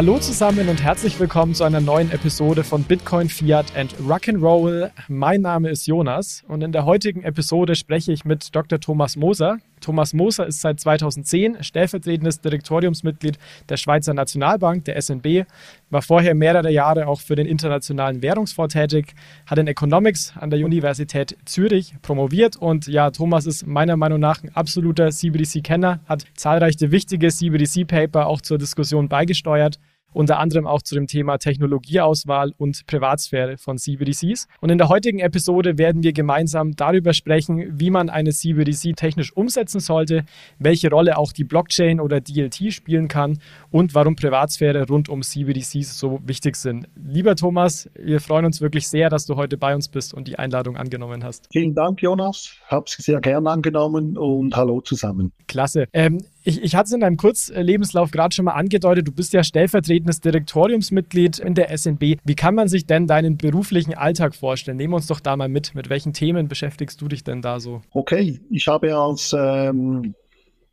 Hallo zusammen und herzlich willkommen zu einer neuen Episode von Bitcoin, Fiat and Rock'n'Roll. Mein Name ist Jonas und in der heutigen Episode spreche ich mit Dr. Thomas Moser. Thomas Moser ist seit 2010 stellvertretendes Direktoriumsmitglied der Schweizer Nationalbank, der SNB, war vorher mehrere Jahre auch für den Internationalen Währungsfonds tätig, hat in Economics an der Universität Zürich promoviert und ja, Thomas ist meiner Meinung nach ein absoluter CBDC-Kenner, hat zahlreiche wichtige CBDC-Paper auch zur Diskussion beigesteuert unter anderem auch zu dem Thema Technologieauswahl und Privatsphäre von CBDCs. Und in der heutigen Episode werden wir gemeinsam darüber sprechen, wie man eine CBDC technisch umsetzen sollte, welche Rolle auch die Blockchain oder DLT spielen kann und warum Privatsphäre rund um CBDCs so wichtig sind. Lieber Thomas, wir freuen uns wirklich sehr, dass du heute bei uns bist und die Einladung angenommen hast. Vielen Dank, Jonas. Hab's sehr gern angenommen und hallo zusammen. Klasse. Ähm, ich, ich hatte es in deinem Kurzlebenslauf gerade schon mal angedeutet, du bist ja stellvertretendes Direktoriumsmitglied in der SNB. Wie kann man sich denn deinen beruflichen Alltag vorstellen? Nehmen wir uns doch da mal mit. Mit welchen Themen beschäftigst du dich denn da so? Okay, ich habe als ähm,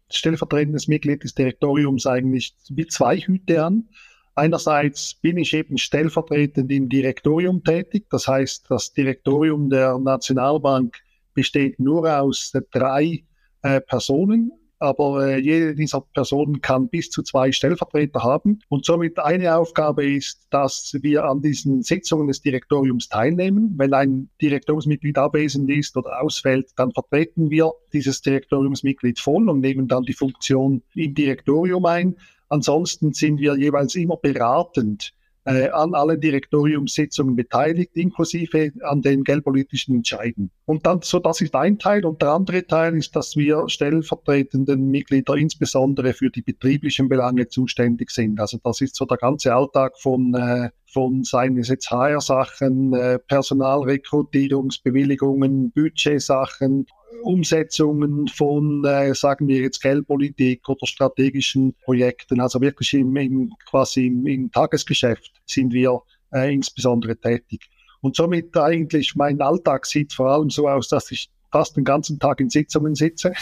stellvertretendes Mitglied des Direktoriums eigentlich zwei Hüte an. Einerseits bin ich eben stellvertretend im Direktorium tätig. Das heißt, das Direktorium der Nationalbank besteht nur aus drei äh, Personen aber äh, jede dieser Personen kann bis zu zwei Stellvertreter haben. Und somit eine Aufgabe ist, dass wir an diesen Sitzungen des Direktoriums teilnehmen. Wenn ein Direktoriumsmitglied abwesend ist oder ausfällt, dann vertreten wir dieses Direktoriumsmitglied voll und nehmen dann die Funktion im Direktorium ein. Ansonsten sind wir jeweils immer beratend äh, an allen Direktoriumssitzungen beteiligt, inklusive an den geldpolitischen Entscheiden. Und dann, so das ist ein Teil. Und der andere Teil ist, dass wir stellvertretenden Mitglieder insbesondere für die betrieblichen Belange zuständig sind. Also das ist so der ganze Alltag von äh, von seien es jetzt HR-Sachen, äh, Personalrekrutierungsbewilligungen, Budgetsachen, Umsetzungen von, äh, sagen wir jetzt, Geldpolitik oder strategischen Projekten. Also wirklich im, im quasi im, im, Tagesgeschäft sind wir äh, insbesondere tätig. Und somit eigentlich mein Alltag sieht vor allem so aus, dass ich fast den ganzen Tag in Sitzungen sitze.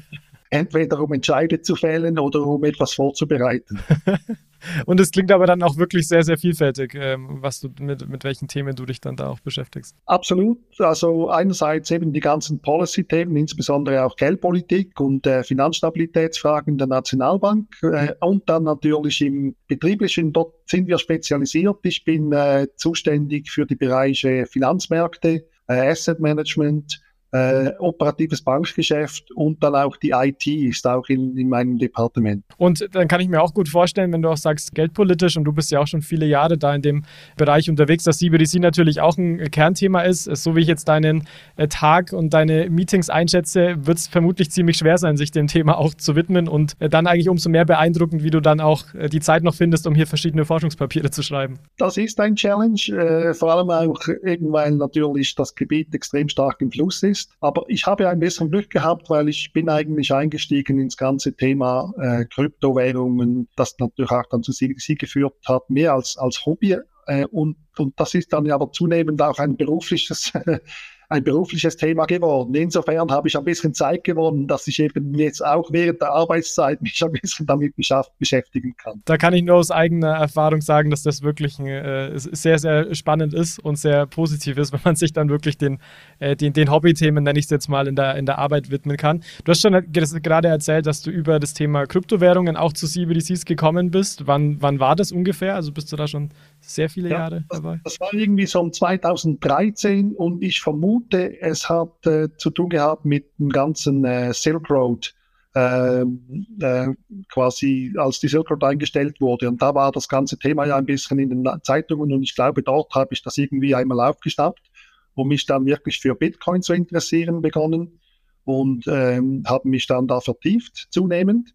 Entweder um Entscheide zu fällen oder um etwas vorzubereiten. Und es klingt aber dann auch wirklich sehr, sehr vielfältig, ähm, was du mit, mit welchen Themen du dich dann da auch beschäftigst. Absolut. Also einerseits eben die ganzen Policy-Themen, insbesondere auch Geldpolitik und äh, Finanzstabilitätsfragen der Nationalbank äh, und dann natürlich im betrieblichen, dort sind wir spezialisiert. Ich bin äh, zuständig für die Bereiche Finanzmärkte, äh, Asset Management, äh, operatives Bankgeschäft und dann auch die IT ist auch in, in meinem Departement. Und dann kann ich mir auch gut vorstellen, wenn du auch sagst, geldpolitisch und du bist ja auch schon viele Jahre da in dem Bereich unterwegs, dass CBDC natürlich auch ein Kernthema ist. So wie ich jetzt deinen äh, Tag und deine Meetings einschätze, wird es vermutlich ziemlich schwer sein, sich dem Thema auch zu widmen und äh, dann eigentlich umso mehr beeindruckend, wie du dann auch äh, die Zeit noch findest, um hier verschiedene Forschungspapiere zu schreiben. Das ist ein Challenge, äh, vor allem auch irgendwann natürlich das Gebiet extrem stark im Fluss ist ist. Aber ich habe ein bisschen Glück gehabt, weil ich bin eigentlich eingestiegen ins ganze Thema äh, Kryptowährungen, das natürlich auch dann zu sie, geführt hat, mehr als, als Hobby. Äh, und, und das ist dann aber zunehmend auch ein berufliches ein berufliches Thema geworden. Insofern habe ich ein bisschen Zeit gewonnen, dass ich eben jetzt auch während der Arbeitszeit mich ein bisschen damit beschäftigen kann. Da kann ich nur aus eigener Erfahrung sagen, dass das wirklich äh, sehr, sehr spannend ist und sehr positiv ist, wenn man sich dann wirklich den, äh, den, den Hobbythemen, nenne ich es jetzt mal, in der, in der Arbeit widmen kann. Du hast schon gerade erzählt, dass du über das Thema Kryptowährungen auch zu CBDCs gekommen bist. Wann, wann war das ungefähr? Also bist du da schon sehr viele ja, Jahre dabei? Das, war irgendwie so um 2013 und ich vermute, es hat äh, zu tun gehabt mit dem ganzen äh, Silk Road. Äh, äh, quasi als die Silk Road eingestellt wurde. Und da war das ganze Thema ja ein bisschen in den Zeitungen und ich glaube, dort habe ich das irgendwie einmal aufgeschnappt und mich dann wirklich für Bitcoin zu interessieren begonnen und ähm, habe mich dann da vertieft zunehmend.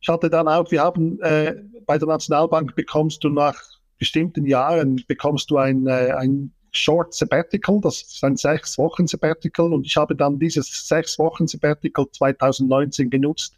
Ich hatte dann auch, wir haben äh, bei der Nationalbank bekommst du nach bestimmten Jahren bekommst du ein, äh, ein Short Sabbatical, das ist ein sechs Wochen Sabbatical und ich habe dann dieses sechs Wochen Sabbatical 2019 genutzt,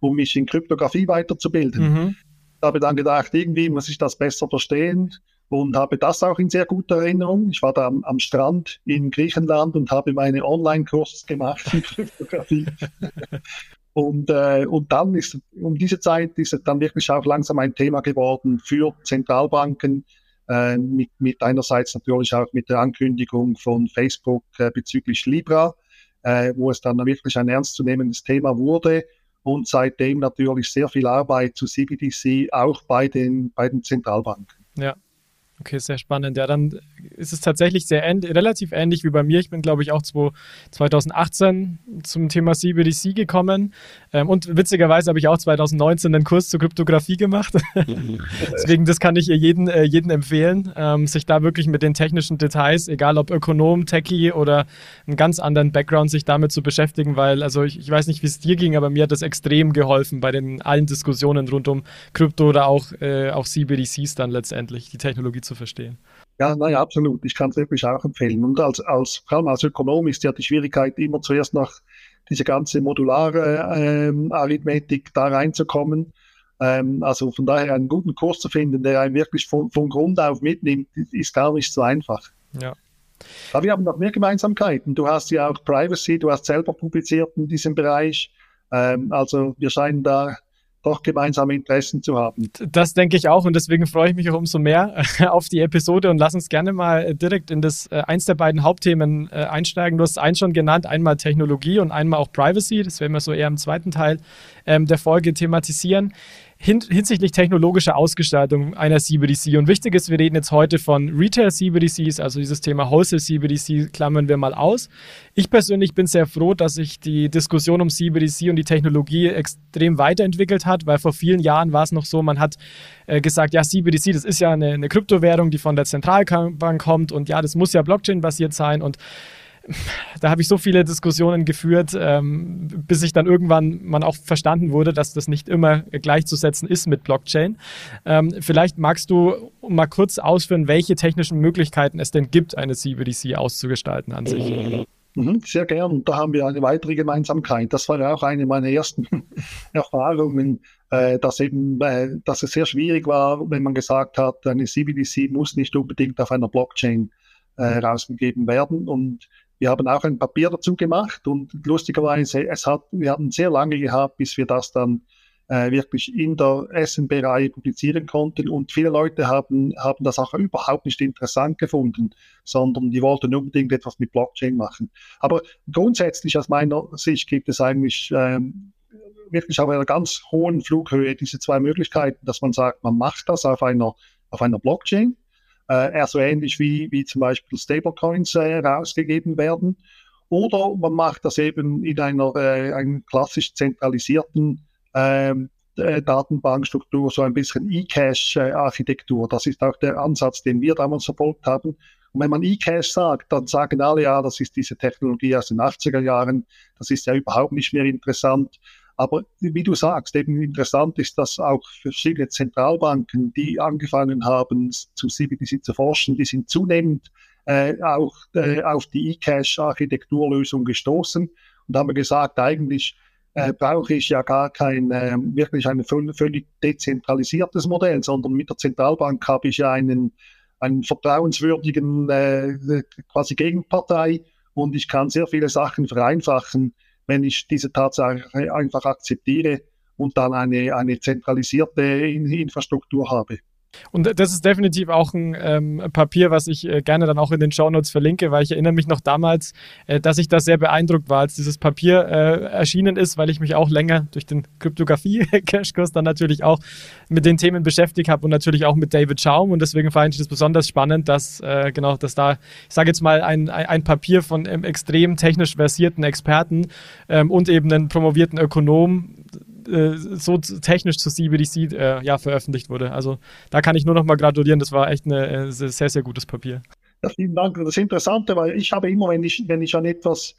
um mich in Kryptographie weiterzubilden. Mhm. Ich habe dann gedacht, irgendwie muss ich das besser verstehen und habe das auch in sehr guter Erinnerung. Ich war da am, am Strand in Griechenland und habe meine Online-Kurs gemacht in Kryptographie. Und, äh, und dann ist, um diese Zeit ist es dann wirklich auch langsam ein Thema geworden für Zentralbanken, äh, mit, mit einerseits natürlich auch mit der Ankündigung von Facebook äh, bezüglich Libra, äh, wo es dann wirklich ein ernstzunehmendes Thema wurde und seitdem natürlich sehr viel Arbeit zu CBDC auch bei den, bei den Zentralbanken. Ja, Okay, sehr spannend. Ja, dann ist es tatsächlich sehr relativ ähnlich wie bei mir. Ich bin, glaube ich, auch 2018 zum Thema CBDC gekommen. Ähm, und witzigerweise habe ich auch 2019 einen Kurs zur Kryptographie gemacht. Deswegen, das kann ich jedem, äh, jeden empfehlen, ähm, sich da wirklich mit den technischen Details, egal ob Ökonom, Techie oder einen ganz anderen Background, sich damit zu beschäftigen, weil, also ich, ich weiß nicht, wie es dir ging, aber mir hat das extrem geholfen bei den allen Diskussionen rund um Krypto oder auch, äh, auch CBDCs dann letztendlich, die Technologie zu verstehen. Ja, naja, absolut. Ich kann es wirklich auch empfehlen. Und als, als, vor allem als Ökonom ist ja die Schwierigkeit, immer zuerst nach diese ganze modulare ähm, Arithmetik da reinzukommen. Ähm, also von daher einen guten Kurs zu finden, der einen wirklich von, von Grund auf mitnimmt, ist gar nicht so einfach. Ja. Aber wir haben noch mehr Gemeinsamkeiten. Du hast ja auch Privacy, du hast selber publiziert in diesem Bereich. Ähm, also wir scheinen da doch gemeinsame Interessen zu haben. Das denke ich auch und deswegen freue ich mich auch umso mehr auf die Episode und lass uns gerne mal direkt in das äh, eins der beiden Hauptthemen äh, einsteigen. Du hast eins schon genannt, einmal Technologie und einmal auch Privacy. Das werden wir so eher im zweiten Teil ähm, der Folge thematisieren hin, hinsichtlich technologischer Ausgestaltung einer CBDC. Und wichtig ist, wir reden jetzt heute von Retail CBDCs, also dieses Thema Wholesale CBDC klammern wir mal aus. Ich persönlich bin sehr froh, dass sich die Diskussion um CBDC und die Technologie extrem weiterentwickelt hat, weil vor vielen Jahren war es noch so, man hat äh, gesagt, ja, CBDC, das ist ja eine, eine Kryptowährung, die von der Zentralbank kommt und ja, das muss ja Blockchain-basiert sein und da habe ich so viele Diskussionen geführt, ähm, bis ich dann irgendwann man auch verstanden wurde, dass das nicht immer gleichzusetzen ist mit Blockchain. Ähm, vielleicht magst du mal kurz ausführen, welche technischen Möglichkeiten es denn gibt, eine CBDC auszugestalten an sich. Mhm, sehr gern. Und da haben wir eine weitere Gemeinsamkeit. Das war ja auch eine meiner ersten Erfahrungen, äh, dass eben, äh, dass es sehr schwierig war, wenn man gesagt hat, eine CBDC muss nicht unbedingt auf einer Blockchain äh, herausgegeben werden. Und wir haben auch ein Papier dazu gemacht und lustigerweise, es hat, wir haben sehr lange gehabt, bis wir das dann äh, wirklich in der SNB-Reihe publizieren konnten. Und viele Leute haben, haben das auch überhaupt nicht interessant gefunden, sondern die wollten unbedingt etwas mit Blockchain machen. Aber grundsätzlich aus meiner Sicht gibt es eigentlich ähm, wirklich auf einer ganz hohen Flughöhe diese zwei Möglichkeiten, dass man sagt, man macht das auf einer, auf einer Blockchain äh, eher so ähnlich wie, wie zum Beispiel Stablecoins äh, rausgegeben werden. Oder man macht das eben in einer, äh, einer klassisch zentralisierten ähm, äh, Datenbankstruktur, so ein bisschen E-Cache-Architektur. Das ist auch der Ansatz, den wir damals verfolgt haben. Und wenn man E-Cache sagt, dann sagen alle, ja, das ist diese Technologie aus den 80er Jahren, das ist ja überhaupt nicht mehr interessant. Aber wie du sagst, eben interessant ist, dass auch verschiedene Zentralbanken, die angefangen haben, zu CBDC zu forschen, die sind zunehmend äh, auch äh, auf die eCash-Architekturlösung gestoßen und haben gesagt, eigentlich äh, brauche ich ja gar kein äh, wirklich ein völlig dezentralisiertes Modell, sondern mit der Zentralbank habe ich ja einen, einen vertrauenswürdigen äh, quasi Gegenpartei und ich kann sehr viele Sachen vereinfachen wenn ich diese Tatsache einfach akzeptiere und dann eine, eine zentralisierte Infrastruktur habe. Und das ist definitiv auch ein ähm, Papier, was ich äh, gerne dann auch in den Shownotes verlinke, weil ich erinnere mich noch damals, äh, dass ich da sehr beeindruckt war, als dieses Papier äh, erschienen ist, weil ich mich auch länger durch den Kryptographie-Cashkurs dann natürlich auch mit den Themen beschäftigt habe und natürlich auch mit David Schaum. Und deswegen fand ich das besonders spannend, dass äh, genau, dass da, ich sage jetzt mal, ein, ein Papier von einem extrem technisch versierten Experten ähm, und eben einen promovierten Ökonom äh, so technisch zu CBDC äh, ja, veröffentlicht wurde. Also da kann ich nur noch mal gratulieren. Das war echt ein äh, sehr, sehr gutes Papier. Ja, vielen Dank. Das Interessante, weil ich habe immer, wenn ich, wenn ich an etwas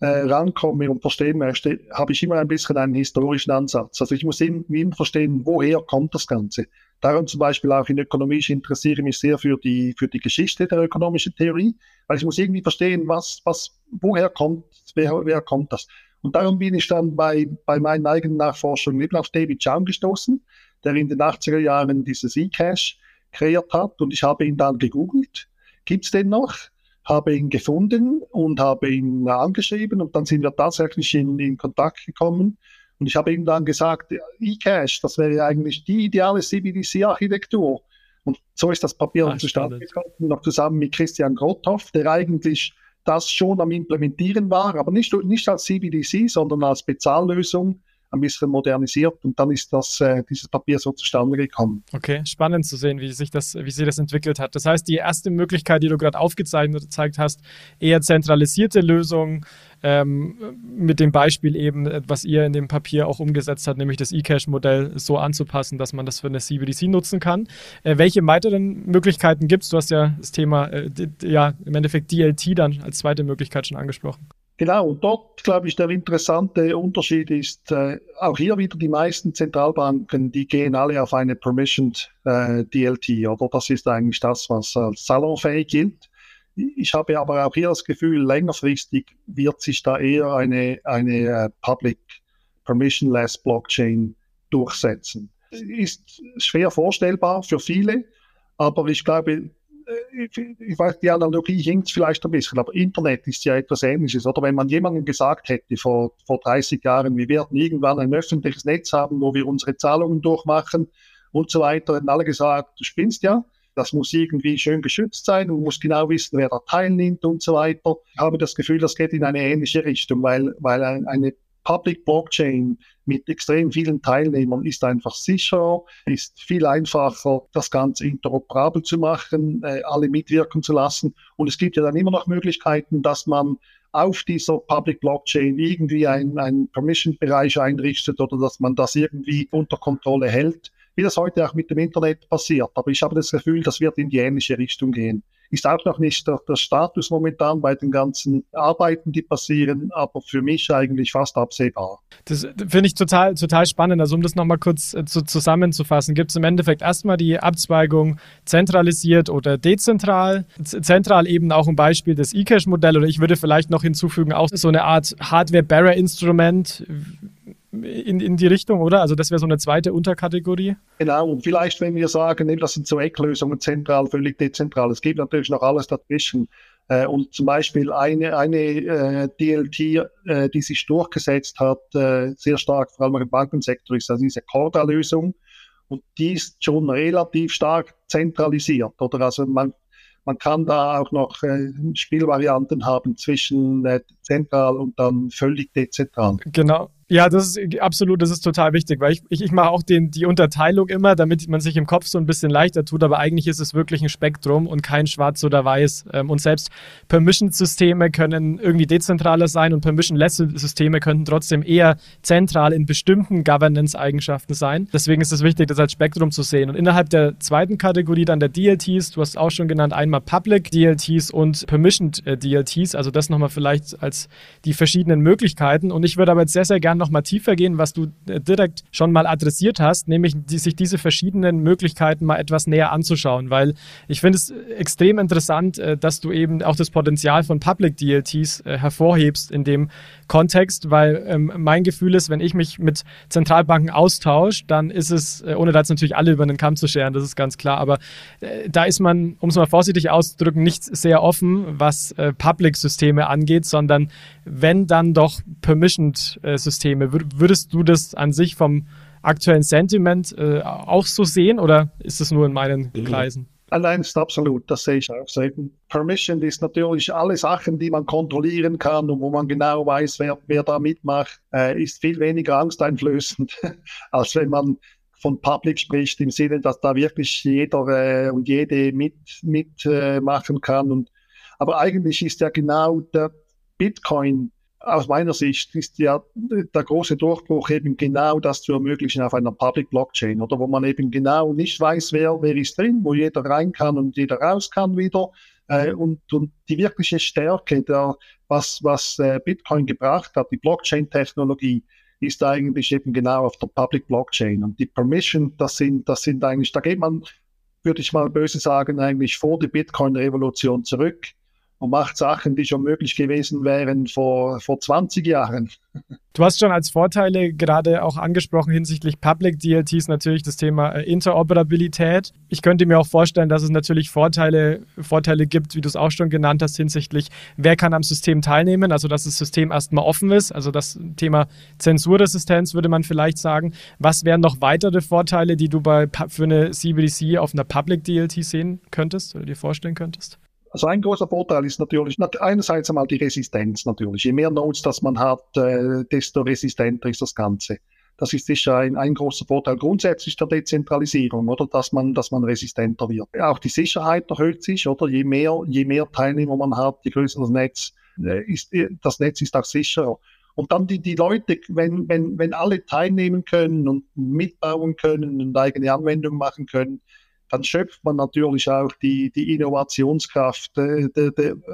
äh, rankomme und verstehen möchte, habe ich immer ein bisschen einen historischen Ansatz. Also ich muss irgendwie verstehen, woher kommt das Ganze. Darum zum Beispiel auch in Ökonomie, ich interessiere mich sehr für die, für die Geschichte der ökonomischen Theorie, weil ich muss irgendwie verstehen, was, was, woher kommt, wer, wer kommt das. Und darum bin ich dann bei, bei meinen eigenen Nachforschungen eben auf David Chaum gestoßen, der in den 80er Jahren dieses E-Cash kreiert hat. Und ich habe ihn dann gegoogelt. Gibt es den noch? Habe ihn gefunden und habe ihn angeschrieben und dann sind wir tatsächlich in, in Kontakt gekommen. Und ich habe ihm dann gesagt, eCash, das wäre eigentlich die ideale CBDC-Architektur. Und so ist das Papier Ach, zustande gekommen, noch zusammen mit Christian Grothoff, der eigentlich das schon am Implementieren war, aber nicht, nicht als CBDC, sondern als Bezahllösung ein bisschen modernisiert und dann ist das, äh, dieses Papier so zustande gekommen. Okay, spannend zu sehen, wie sich das, wie sich das entwickelt hat. Das heißt, die erste Möglichkeit, die du gerade aufgezeigt hast, eher zentralisierte Lösungen, ähm, mit dem Beispiel eben, was ihr in dem Papier auch umgesetzt habt, nämlich das eCash-Modell so anzupassen, dass man das für eine CBDC nutzen kann. Äh, welche weiteren Möglichkeiten gibt es? Du hast ja das Thema, äh, ja, im Endeffekt DLT dann als zweite Möglichkeit schon angesprochen. Genau, und dort, glaube ich, der interessante Unterschied ist, äh, auch hier wieder die meisten Zentralbanken, die gehen alle auf eine Permissioned äh, DLT, oder das ist eigentlich das, was als salonfähig gilt. Ich habe aber auch hier das Gefühl, längerfristig wird sich da eher eine, eine uh, Public Permissionless Blockchain durchsetzen. Ist schwer vorstellbar für viele, aber ich glaube, äh, ich, ich weiß, die Analogie hinkt vielleicht ein bisschen, aber Internet ist ja etwas Ähnliches. Oder wenn man jemandem gesagt hätte vor, vor 30 Jahren, wir werden irgendwann ein öffentliches Netz haben, wo wir unsere Zahlungen durchmachen und so weiter, hätten alle gesagt, du spinnst ja. Das muss irgendwie schön geschützt sein. Du musst genau wissen, wer da teilnimmt und so weiter. Ich habe das Gefühl, das geht in eine ähnliche Richtung, weil, weil eine Public Blockchain mit extrem vielen Teilnehmern ist einfach sicherer, ist viel einfacher, das Ganze interoperabel zu machen, äh, alle mitwirken zu lassen. Und es gibt ja dann immer noch Möglichkeiten, dass man auf dieser Public Blockchain irgendwie einen Permission-Bereich einrichtet oder dass man das irgendwie unter Kontrolle hält wie das heute auch mit dem Internet passiert. Aber ich habe das Gefühl, das wird in die ähnliche Richtung gehen. Ist auch noch nicht der, der Status momentan bei den ganzen Arbeiten, die passieren, aber für mich eigentlich fast absehbar. Das finde ich total, total spannend. Also um das nochmal kurz äh, zu, zusammenzufassen, gibt es im Endeffekt erstmal die Abzweigung zentralisiert oder dezentral. Zentral eben auch ein Beispiel des eCash-Modell oder ich würde vielleicht noch hinzufügen, auch so eine Art Hardware-Bearer-Instrument in, in die Richtung, oder? Also das wäre so eine zweite Unterkategorie. Genau, und vielleicht, wenn wir sagen, das sind so Ecklösungen, zentral, völlig dezentral. Es gibt natürlich noch alles dazwischen. Äh, und zum Beispiel eine, eine äh, DLT, äh, die sich durchgesetzt hat, äh, sehr stark, vor allem im Bankensektor, ist also diese Corda-Lösung. Und die ist schon relativ stark zentralisiert. Oder also man, man kann da auch noch äh, Spielvarianten haben zwischen äh, zentral und dann völlig dezentral. Genau. Ja, das ist absolut, das ist total wichtig, weil ich, ich, ich mache auch den, die Unterteilung immer, damit man sich im Kopf so ein bisschen leichter tut, aber eigentlich ist es wirklich ein Spektrum und kein Schwarz oder Weiß. Ähm, und selbst Permission-Systeme können irgendwie dezentraler sein und Permission-less-Systeme könnten trotzdem eher zentral in bestimmten Governance-Eigenschaften sein. Deswegen ist es wichtig, das als Spektrum zu sehen. Und innerhalb der zweiten Kategorie dann der DLTs, du hast auch schon genannt, einmal Public DLTs und Permissioned äh, also das nochmal vielleicht als die verschiedenen Möglichkeiten. Und ich würde aber jetzt sehr, sehr gerne gern noch mal tiefer gehen, was du äh, direkt schon mal adressiert hast, nämlich die, sich diese verschiedenen Möglichkeiten mal etwas näher anzuschauen, weil ich finde es extrem interessant, äh, dass du eben auch das Potenzial von Public DLTs äh, hervorhebst in dem Kontext, weil ähm, mein Gefühl ist, wenn ich mich mit Zentralbanken austausche, dann ist es, ohne da jetzt natürlich alle über den Kamm zu scheren, das ist ganz klar, aber äh, da ist man, um es mal vorsichtig auszudrücken, nicht sehr offen, was äh, Public-Systeme angeht, sondern wenn dann doch Permissioned-Systeme Systeme. Würdest du das an sich vom aktuellen Sentiment äh, auch so sehen oder ist es nur in meinen Kreisen? Nein, ist absolut, das sehe ich auch so. Permission ist natürlich alle Sachen, die man kontrollieren kann und wo man genau weiß, wer, wer da mitmacht, äh, ist viel weniger angsteinflößend, als wenn man von Public spricht, im Sinne, dass da wirklich jeder äh, und jede mitmachen mit, äh, kann. Und, aber eigentlich ist ja genau der Bitcoin aus meiner Sicht ist ja der große Durchbruch eben genau das zu ermöglichen auf einer Public Blockchain oder wo man eben genau nicht weiß, wer, wer ist drin, wo jeder rein kann und jeder raus kann wieder. Äh, und, und die wirkliche Stärke, der, was, was äh, Bitcoin gebracht hat, die Blockchain-Technologie, ist eigentlich eben genau auf der Public Blockchain. Und die Permission, das sind, das sind eigentlich, da geht man, würde ich mal böse sagen, eigentlich vor die Bitcoin-Revolution zurück und macht Sachen, die schon möglich gewesen wären vor, vor 20 Jahren. Du hast schon als Vorteile gerade auch angesprochen hinsichtlich Public DLTs natürlich das Thema äh, Interoperabilität. Ich könnte mir auch vorstellen, dass es natürlich Vorteile, Vorteile gibt, wie du es auch schon genannt hast, hinsichtlich, wer kann am System teilnehmen, also dass das System erstmal offen ist, also das Thema Zensurresistenz würde man vielleicht sagen. Was wären noch weitere Vorteile, die du bei, für eine CBDC auf einer Public DLT sehen könntest oder dir vorstellen könntest? Also ein großer Vorteil ist natürlich einerseits einmal die Resistenz natürlich. Je mehr Nodes das man hat, äh, desto resistenter ist das Ganze. Das ist sicher ein, ein großer Vorteil grundsätzlich der Dezentralisierung, oder dass man, dass man resistenter wird. Auch die Sicherheit erhöht sich, oder je mehr, je mehr Teilnehmer man hat, je größer das Netz äh, ist, äh, das Netz ist auch sicherer. Und dann die, die Leute, wenn, wenn, wenn alle teilnehmen können und mitbauen können und eigene Anwendungen machen können, dann schöpft man natürlich auch die, die Innovationskraft äh,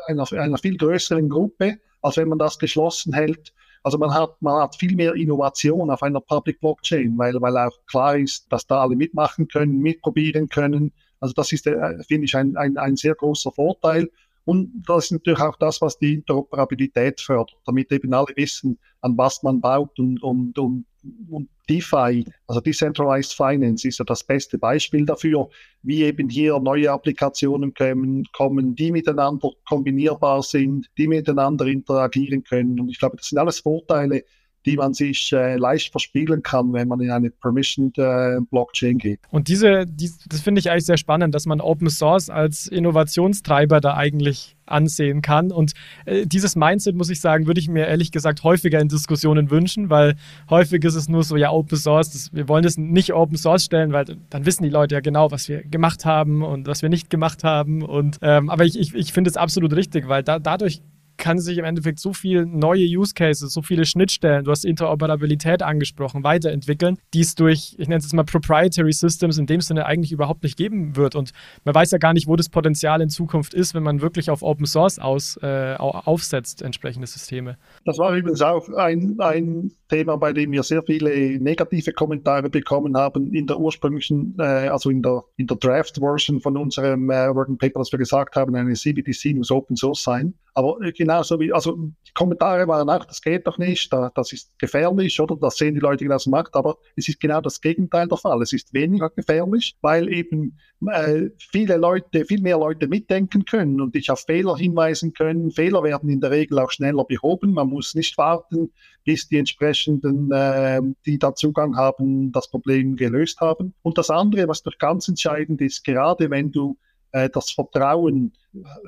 einer, einer viel größeren Gruppe, als wenn man das geschlossen hält. Also man hat, man hat viel mehr Innovation auf einer Public Blockchain, weil, weil auch klar ist, dass da alle mitmachen können, mitprobieren können. Also das ist, äh, finde ich, ein, ein, ein sehr großer Vorteil. Und das ist natürlich auch das, was die Interoperabilität fördert, damit eben alle wissen, an was man baut und, und, und, und DeFi, also Decentralized Finance, ist ja das beste Beispiel dafür, wie eben hier neue Applikationen kommen, kommen, die miteinander kombinierbar sind, die miteinander interagieren können. Und ich glaube, das sind alles Vorteile, die man sich äh, leicht verspielen kann, wenn man in eine Permissioned äh, Blockchain geht. Und diese, die, das finde ich eigentlich sehr spannend, dass man Open Source als Innovationstreiber da eigentlich ansehen kann. Und äh, dieses Mindset, muss ich sagen, würde ich mir ehrlich gesagt häufiger in Diskussionen wünschen, weil häufig ist es nur so, ja, Open Source, das, wir wollen das nicht Open Source stellen, weil dann wissen die Leute ja genau, was wir gemacht haben und was wir nicht gemacht haben. Und ähm, aber ich, ich, ich finde es absolut richtig, weil da, dadurch kann sich im Endeffekt so viele neue Use Cases, so viele Schnittstellen, du hast Interoperabilität angesprochen, weiterentwickeln, die es durch, ich nenne es jetzt mal Proprietary Systems in dem Sinne eigentlich überhaupt nicht geben wird. Und man weiß ja gar nicht, wo das Potenzial in Zukunft ist, wenn man wirklich auf Open Source aus, äh, aufsetzt, entsprechende Systeme. Das war übrigens auch ein, ein Thema, bei dem wir sehr viele negative Kommentare bekommen haben in der ursprünglichen, äh, also in der, in der Draft-Version von unserem äh, Working Paper, dass wir gesagt haben, eine CBDC muss Open Source sein. Aber äh, genauso wie, also die Kommentare waren auch, das geht doch nicht, das ist gefährlich, oder? Das sehen die Leute genauso macht, aber es ist genau das Gegenteil der Fall. Es ist weniger gefährlich, weil eben äh, viele Leute, viel mehr Leute mitdenken können und dich auf Fehler hinweisen können. Fehler werden in der Regel auch schneller behoben. Man muss nicht warten, bis die entsprechenden, äh, die da Zugang haben, das Problem gelöst haben. Und das andere, was doch ganz entscheidend ist, gerade wenn du äh, das Vertrauen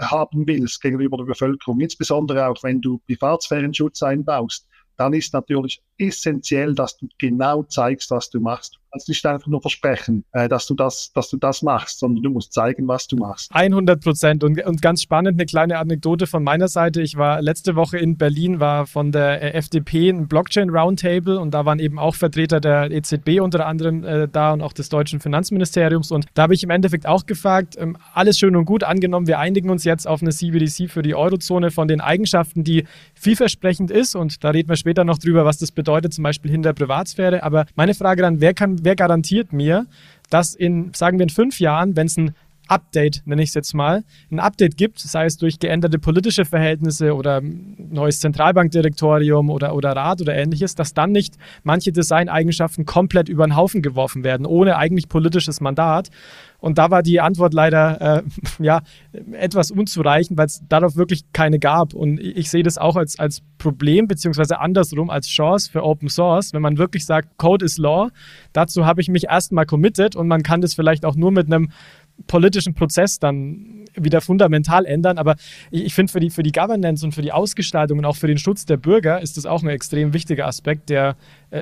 haben willst gegenüber der Bevölkerung, insbesondere auch wenn du Privatsphärenschutz einbaust, dann ist natürlich essentiell, dass du genau zeigst, was du machst kannst nicht einfach nur versprechen, äh, dass, du das, dass du das machst, sondern du musst zeigen, was du machst. 100 Prozent. Und, und ganz spannend, eine kleine Anekdote von meiner Seite. Ich war letzte Woche in Berlin, war von der äh, FDP ein Blockchain Roundtable und da waren eben auch Vertreter der EZB unter anderem äh, da und auch des deutschen Finanzministeriums. Und da habe ich im Endeffekt auch gefragt, ähm, alles schön und gut angenommen, wir einigen uns jetzt auf eine CBDC für die Eurozone von den Eigenschaften, die vielversprechend ist. Und da reden wir später noch drüber, was das bedeutet, zum Beispiel hinter Privatsphäre. Aber meine Frage dann, wer kann wer garantiert mir, dass in, sagen wir in fünf Jahren, wenn es ein Update, nenne ich es jetzt mal, ein Update gibt, sei es durch geänderte politische Verhältnisse oder neues Zentralbankdirektorium oder, oder Rat oder ähnliches, dass dann nicht manche Designeigenschaften komplett über den Haufen geworfen werden, ohne eigentlich politisches Mandat. Und da war die Antwort leider äh, ja, etwas unzureichend, weil es darauf wirklich keine gab. Und ich sehe das auch als, als Problem, beziehungsweise andersrum als Chance für Open Source, wenn man wirklich sagt, Code is Law. Dazu habe ich mich erstmal committed und man kann das vielleicht auch nur mit einem politischen Prozess dann wieder fundamental ändern. Aber ich, ich finde, für die, für die Governance und für die Ausgestaltung und auch für den Schutz der Bürger ist das auch ein extrem wichtiger Aspekt, der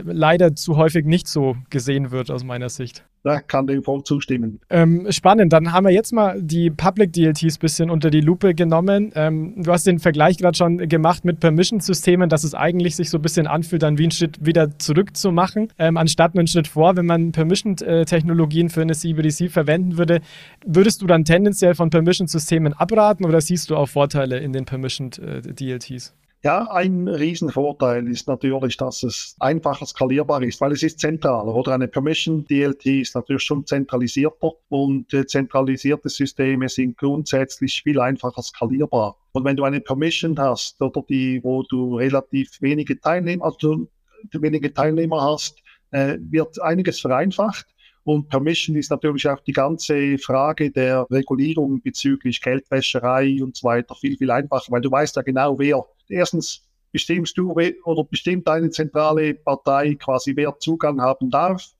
leider zu häufig nicht so gesehen wird aus meiner Sicht. Da kann dem voll zustimmen. Ähm, spannend, dann haben wir jetzt mal die Public DLTs ein bisschen unter die Lupe genommen. Ähm, du hast den Vergleich gerade schon gemacht mit Permission-Systemen, dass es eigentlich sich so ein bisschen anfühlt, dann wie einen Schritt wieder zurückzumachen, ähm, anstatt einen Schritt vor, wenn man Permission-Technologien für eine CBDC verwenden würde. Würdest du dann tendenziell von Permission-Systemen abraten oder siehst du auch Vorteile in den Permission-DLTs? Ja, ein Riesenvorteil ist natürlich, dass es einfacher skalierbar ist, weil es ist zentraler. Oder eine Permission DLT ist natürlich schon zentralisierter und äh, zentralisierte Systeme sind grundsätzlich viel einfacher skalierbar. Und wenn du eine Permission hast oder die, wo du relativ wenige Teilnehmer, also wenige Teilnehmer hast, äh, wird einiges vereinfacht. Und Permission ist natürlich auch die ganze Frage der Regulierung bezüglich Geldwäscherei und so weiter viel, viel einfacher, weil du weißt ja genau, wer erstens bestimmst du oder bestimmt eine zentrale Partei quasi, wer Zugang haben darf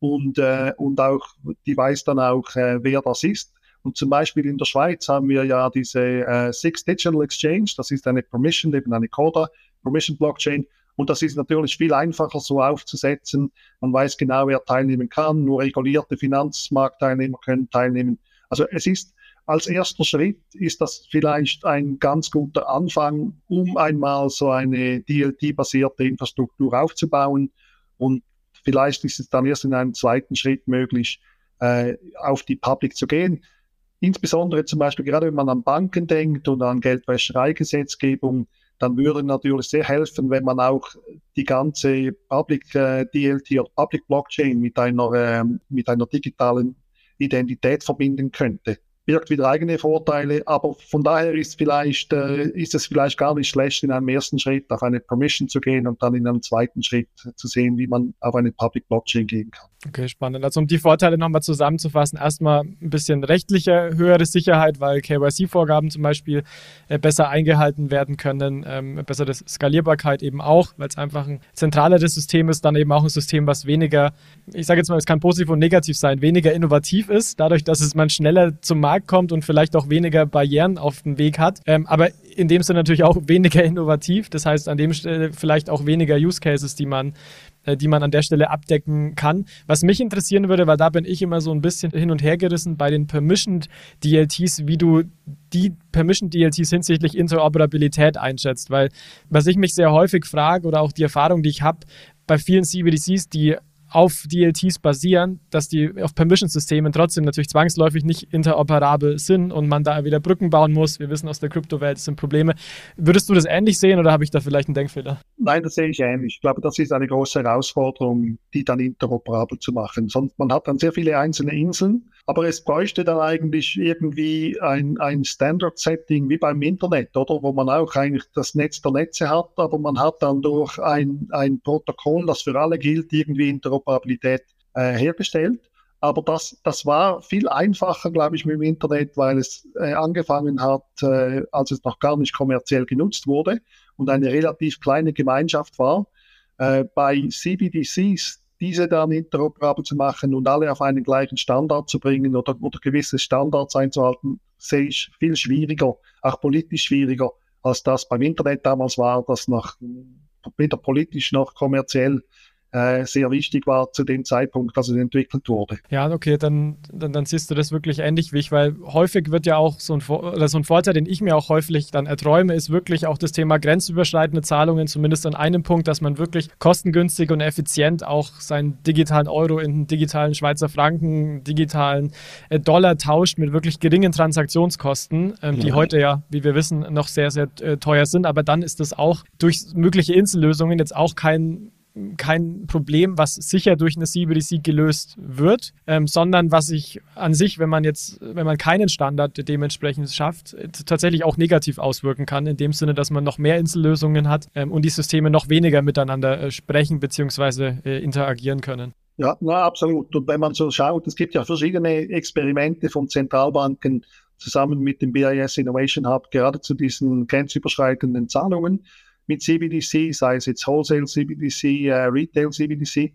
und, äh, und auch, die weiß dann auch, äh, wer das ist. Und zum Beispiel in der Schweiz haben wir ja diese äh, Six Digital Exchange, das ist eine Permission, eben eine Coda, Permission Blockchain. Und das ist natürlich viel einfacher so aufzusetzen. Man weiß genau, wer teilnehmen kann. Nur regulierte Finanzmarktteilnehmer können teilnehmen. Also es ist als erster Schritt ist das vielleicht ein ganz guter Anfang, um einmal so eine DLT-basierte Infrastruktur aufzubauen. Und vielleicht ist es dann erst in einem zweiten Schritt möglich, äh, auf die Public zu gehen. Insbesondere zum Beispiel gerade wenn man an Banken denkt und an Geldwäschereigesetzgebung, dann würde natürlich sehr helfen, wenn man auch die ganze Public äh, DLT oder Public Blockchain mit einer, äh, mit einer digitalen Identität verbinden könnte birgt wieder eigene Vorteile, aber von daher ist, vielleicht, äh, ist es vielleicht gar nicht schlecht, in einem ersten Schritt auf eine Permission zu gehen und dann in einem zweiten Schritt zu sehen, wie man auf eine Public Blockchain gehen kann. Okay, spannend. Also um die Vorteile nochmal zusammenzufassen, erstmal ein bisschen rechtliche höhere Sicherheit, weil KYC-Vorgaben zum Beispiel äh, besser eingehalten werden können, ähm, bessere Skalierbarkeit eben auch, weil es einfach ein zentraleres System ist, dann eben auch ein System, was weniger, ich sage jetzt mal, es kann positiv und negativ sein, weniger innovativ ist, dadurch, dass es man schneller zum Markt kommt und vielleicht auch weniger Barrieren auf dem Weg hat, ähm, aber in dem Sinne natürlich auch weniger innovativ, das heißt an dem Stelle vielleicht auch weniger Use Cases, die man äh, die man an der Stelle abdecken kann. Was mich interessieren würde, weil da bin ich immer so ein bisschen hin und her gerissen bei den Permissioned DLTs, wie du die Permissioned DLTs hinsichtlich Interoperabilität einschätzt, weil was ich mich sehr häufig frage oder auch die Erfahrung, die ich habe bei vielen CBDCs, die auf DLTs basieren, dass die auf Permission-Systemen trotzdem natürlich zwangsläufig nicht interoperabel sind und man da wieder Brücken bauen muss. Wir wissen aus der Kryptowelt, es sind Probleme. Würdest du das ähnlich sehen oder habe ich da vielleicht einen Denkfehler? Nein, das sehe ich ähnlich. Ich glaube, das ist eine große Herausforderung, die dann interoperabel zu machen. Sonst man hat dann sehr viele einzelne Inseln, aber es bräuchte dann eigentlich irgendwie ein, ein Standard-Setting wie beim Internet, oder? Wo man auch eigentlich das Netz der Netze hat, aber man hat dann durch ein, ein Protokoll, das für alle gilt, irgendwie Interoperabilität äh, hergestellt. Aber das, das war viel einfacher, glaube ich, mit dem Internet, weil es äh, angefangen hat, äh, als es noch gar nicht kommerziell genutzt wurde und eine relativ kleine Gemeinschaft war. Äh, bei CBDCs diese dann interoperabel zu machen und alle auf einen gleichen Standard zu bringen oder, oder gewisse Standards einzuhalten, sehe ich viel schwieriger, auch politisch schwieriger, als das beim Internet damals war, das noch weder politisch noch kommerziell äh, sehr wichtig war zu dem Zeitpunkt, als es entwickelt wurde. Ja, okay, dann, dann, dann siehst du das wirklich ähnlich wie ich, weil häufig wird ja auch so ein, oder so ein Vorteil, den ich mir auch häufig dann erträume, ist wirklich auch das Thema grenzüberschreitende Zahlungen, zumindest an einem Punkt, dass man wirklich kostengünstig und effizient auch seinen digitalen Euro in digitalen Schweizer Franken, digitalen äh, Dollar tauscht mit wirklich geringen Transaktionskosten, ähm, die heute ja, wie wir wissen, noch sehr, sehr äh, teuer sind. Aber dann ist das auch durch mögliche Insellösungen jetzt auch kein kein Problem, was sicher durch eine CBDC gelöst wird, ähm, sondern was sich an sich, wenn man jetzt, wenn man keinen Standard dementsprechend schafft, tatsächlich auch negativ auswirken kann, in dem Sinne, dass man noch mehr Insellösungen hat ähm, und die Systeme noch weniger miteinander äh, sprechen bzw. Äh, interagieren können. Ja, na, absolut. Und wenn man so schaut, es gibt ja verschiedene Experimente von Zentralbanken zusammen mit dem BIS Innovation Hub gerade zu diesen grenzüberschreitenden Zahlungen mit CBDC, sei es jetzt Wholesale CBDC, äh, Retail CBDC.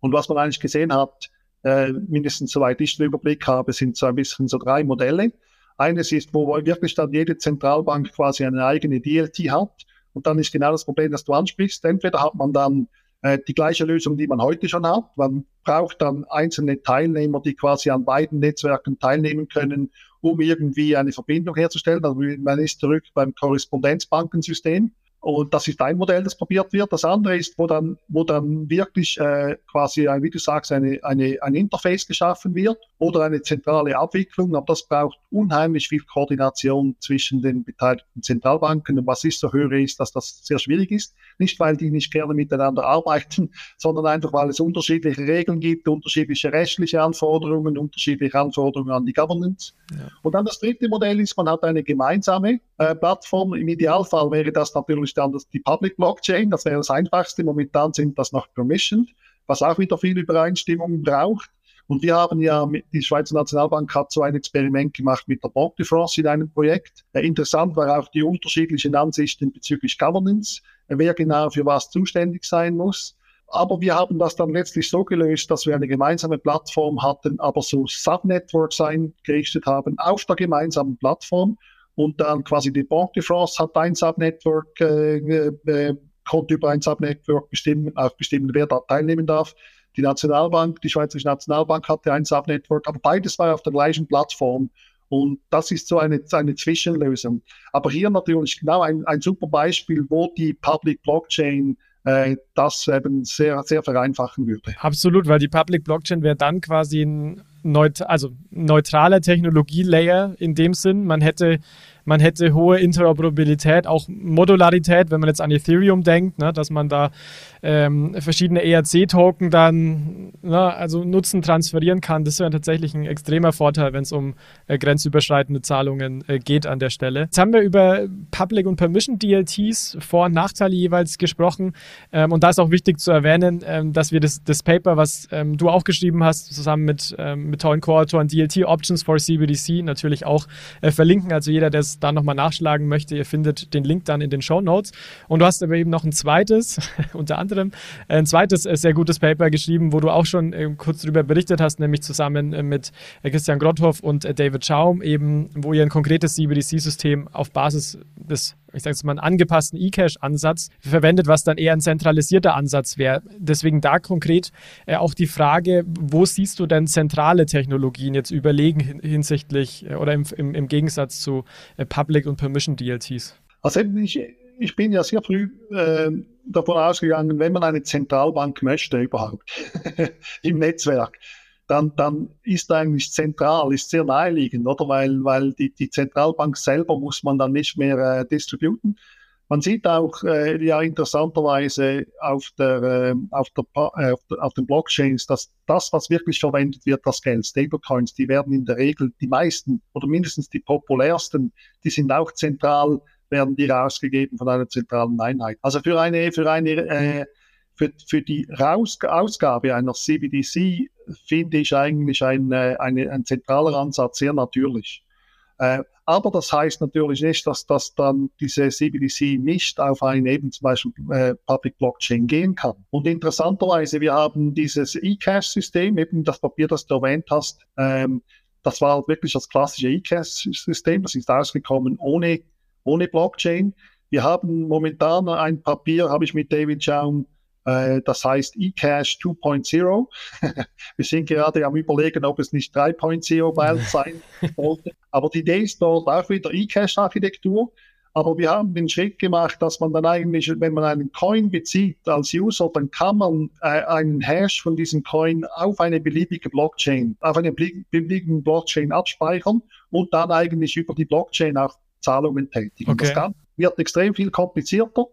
Und was man eigentlich gesehen hat, äh, mindestens soweit ich den Überblick habe, sind so ein bisschen so drei Modelle. Eines ist, wo wirklich dann jede Zentralbank quasi eine eigene DLT hat. Und dann ist genau das Problem, das du ansprichst. Entweder hat man dann äh, die gleiche Lösung, die man heute schon hat. Man braucht dann einzelne Teilnehmer, die quasi an beiden Netzwerken teilnehmen können, um irgendwie eine Verbindung herzustellen. Also man ist zurück beim Korrespondenzbankensystem. Und das ist ein Modell, das probiert wird. Das andere ist, wo dann, wo dann wirklich äh, quasi, wie du sagst, eine, eine, ein Interface geschaffen wird oder eine zentrale Abwicklung. Aber das braucht unheimlich viel Koordination zwischen den beteiligten Zentralbanken. Und was ich so höre, ist, dass das sehr schwierig ist. Nicht, weil die nicht gerne miteinander arbeiten, sondern einfach, weil es unterschiedliche Regeln gibt, unterschiedliche rechtliche Anforderungen, unterschiedliche Anforderungen an die Governance. Ja. Und dann das dritte Modell ist, man hat eine gemeinsame äh, Plattform. Im Idealfall wäre das natürlich dann das, die Public Blockchain. Das wäre das Einfachste. Momentan sind das noch permissioned, was auch wieder viel Übereinstimmung braucht. Und wir haben ja, die Schweizer Nationalbank hat so ein Experiment gemacht mit der Banque de France in einem Projekt. Interessant war auch die unterschiedlichen Ansichten bezüglich Governance, äh, wer genau für was zuständig sein muss. Aber wir haben das dann letztlich so gelöst, dass wir eine gemeinsame Plattform hatten, aber so Subnetworks eingerichtet haben auf der gemeinsamen Plattform. Und dann quasi die Banque de France hat ein Subnetwork, äh, äh, konnte über ein Subnetwork bestimmen, auch bestimmen, wer da teilnehmen darf. Die Nationalbank, die Schweizerische Nationalbank hatte ein Subnetwork, aber beides war auf der gleichen Plattform. Und das ist so eine, eine Zwischenlösung. Aber hier natürlich genau ein, ein super Beispiel, wo die Public Blockchain äh, das eben sehr, sehr vereinfachen würde. Absolut, weil die Public Blockchain wäre dann quasi ein neut also neutraler Technologielayer in dem Sinn. Man hätte man hätte hohe Interoperabilität, auch Modularität, wenn man jetzt an Ethereum denkt, ne, dass man da ähm, verschiedene ERC-Token dann ne, also Nutzen transferieren kann. Das wäre tatsächlich ein extremer Vorteil, wenn es um äh, grenzüberschreitende Zahlungen äh, geht an der Stelle. Jetzt haben wir über Public und Permission DLTs, Vor- und Nachteile jeweils gesprochen. Ähm, und da ist auch wichtig zu erwähnen, ähm, dass wir das, das Paper, was ähm, du auch geschrieben hast, zusammen mit, ähm, mit tollen Co-Autoren DLT Options for CBDC natürlich auch äh, verlinken. Also jeder, der es da nochmal nachschlagen möchte, ihr findet den Link dann in den Show Notes. Und du hast aber eben noch ein zweites, unter anderem, ein zweites äh, sehr gutes Paper geschrieben, wo du auch schon äh, kurz darüber berichtet hast, nämlich zusammen äh, mit Christian Grotthoff und David Schaum, eben, wo ihr ein konkretes CBDC-System auf Basis des ich sage jetzt mal, einen angepassten E-Cash-Ansatz verwendet, was dann eher ein zentralisierter Ansatz wäre. Deswegen da konkret äh, auch die Frage, wo siehst du denn zentrale Technologien jetzt überlegen hinsichtlich äh, oder im, im, im, Gegensatz zu äh, Public und Permission DLTs? Also ich, ich bin ja sehr früh äh, davon ausgegangen, wenn man eine Zentralbank möchte überhaupt im Netzwerk, dann, dann ist eigentlich zentral, ist sehr naheliegend, oder? Weil, weil die, die Zentralbank selber muss man dann nicht mehr äh, distributen. Man sieht auch äh, ja interessanterweise auf, der, äh, auf, der, äh, auf, der, auf den Blockchains, dass das, was wirklich verwendet wird, das Geld, Stablecoins, die werden in der Regel die meisten oder mindestens die populärsten, die sind auch zentral, werden die rausgegeben von einer zentralen Einheit. Also für eine, für eine äh, für, für die Raus Ausgabe einer CBDC finde ich eigentlich ein, äh, eine, ein zentraler Ansatz sehr natürlich. Äh, aber das heißt natürlich nicht, dass, dass dann diese CBDC nicht auf eine eben zum Beispiel äh, Public Blockchain gehen kann. Und interessanterweise, wir haben dieses eCash-System, eben das Papier, das du erwähnt hast, ähm, das war wirklich das klassische eCash-System, das ist ausgekommen ohne, ohne Blockchain. Wir haben momentan ein Papier, habe ich mit David Schaum das heißt eCash 2.0. Wir sind gerade am überlegen, ob es nicht 3.0 bald sein sollte. Aber die Idee ist dort auch wieder eCash-Architektur. Aber wir haben den Schritt gemacht, dass man dann eigentlich, wenn man einen Coin bezieht als User, dann kann man äh, einen Hash von diesem Coin auf eine beliebige Blockchain, auf eine beliebigen Blockchain abspeichern und dann eigentlich über die Blockchain auch Zahlungen tätigen. Okay. Das Ganze wird extrem viel komplizierter.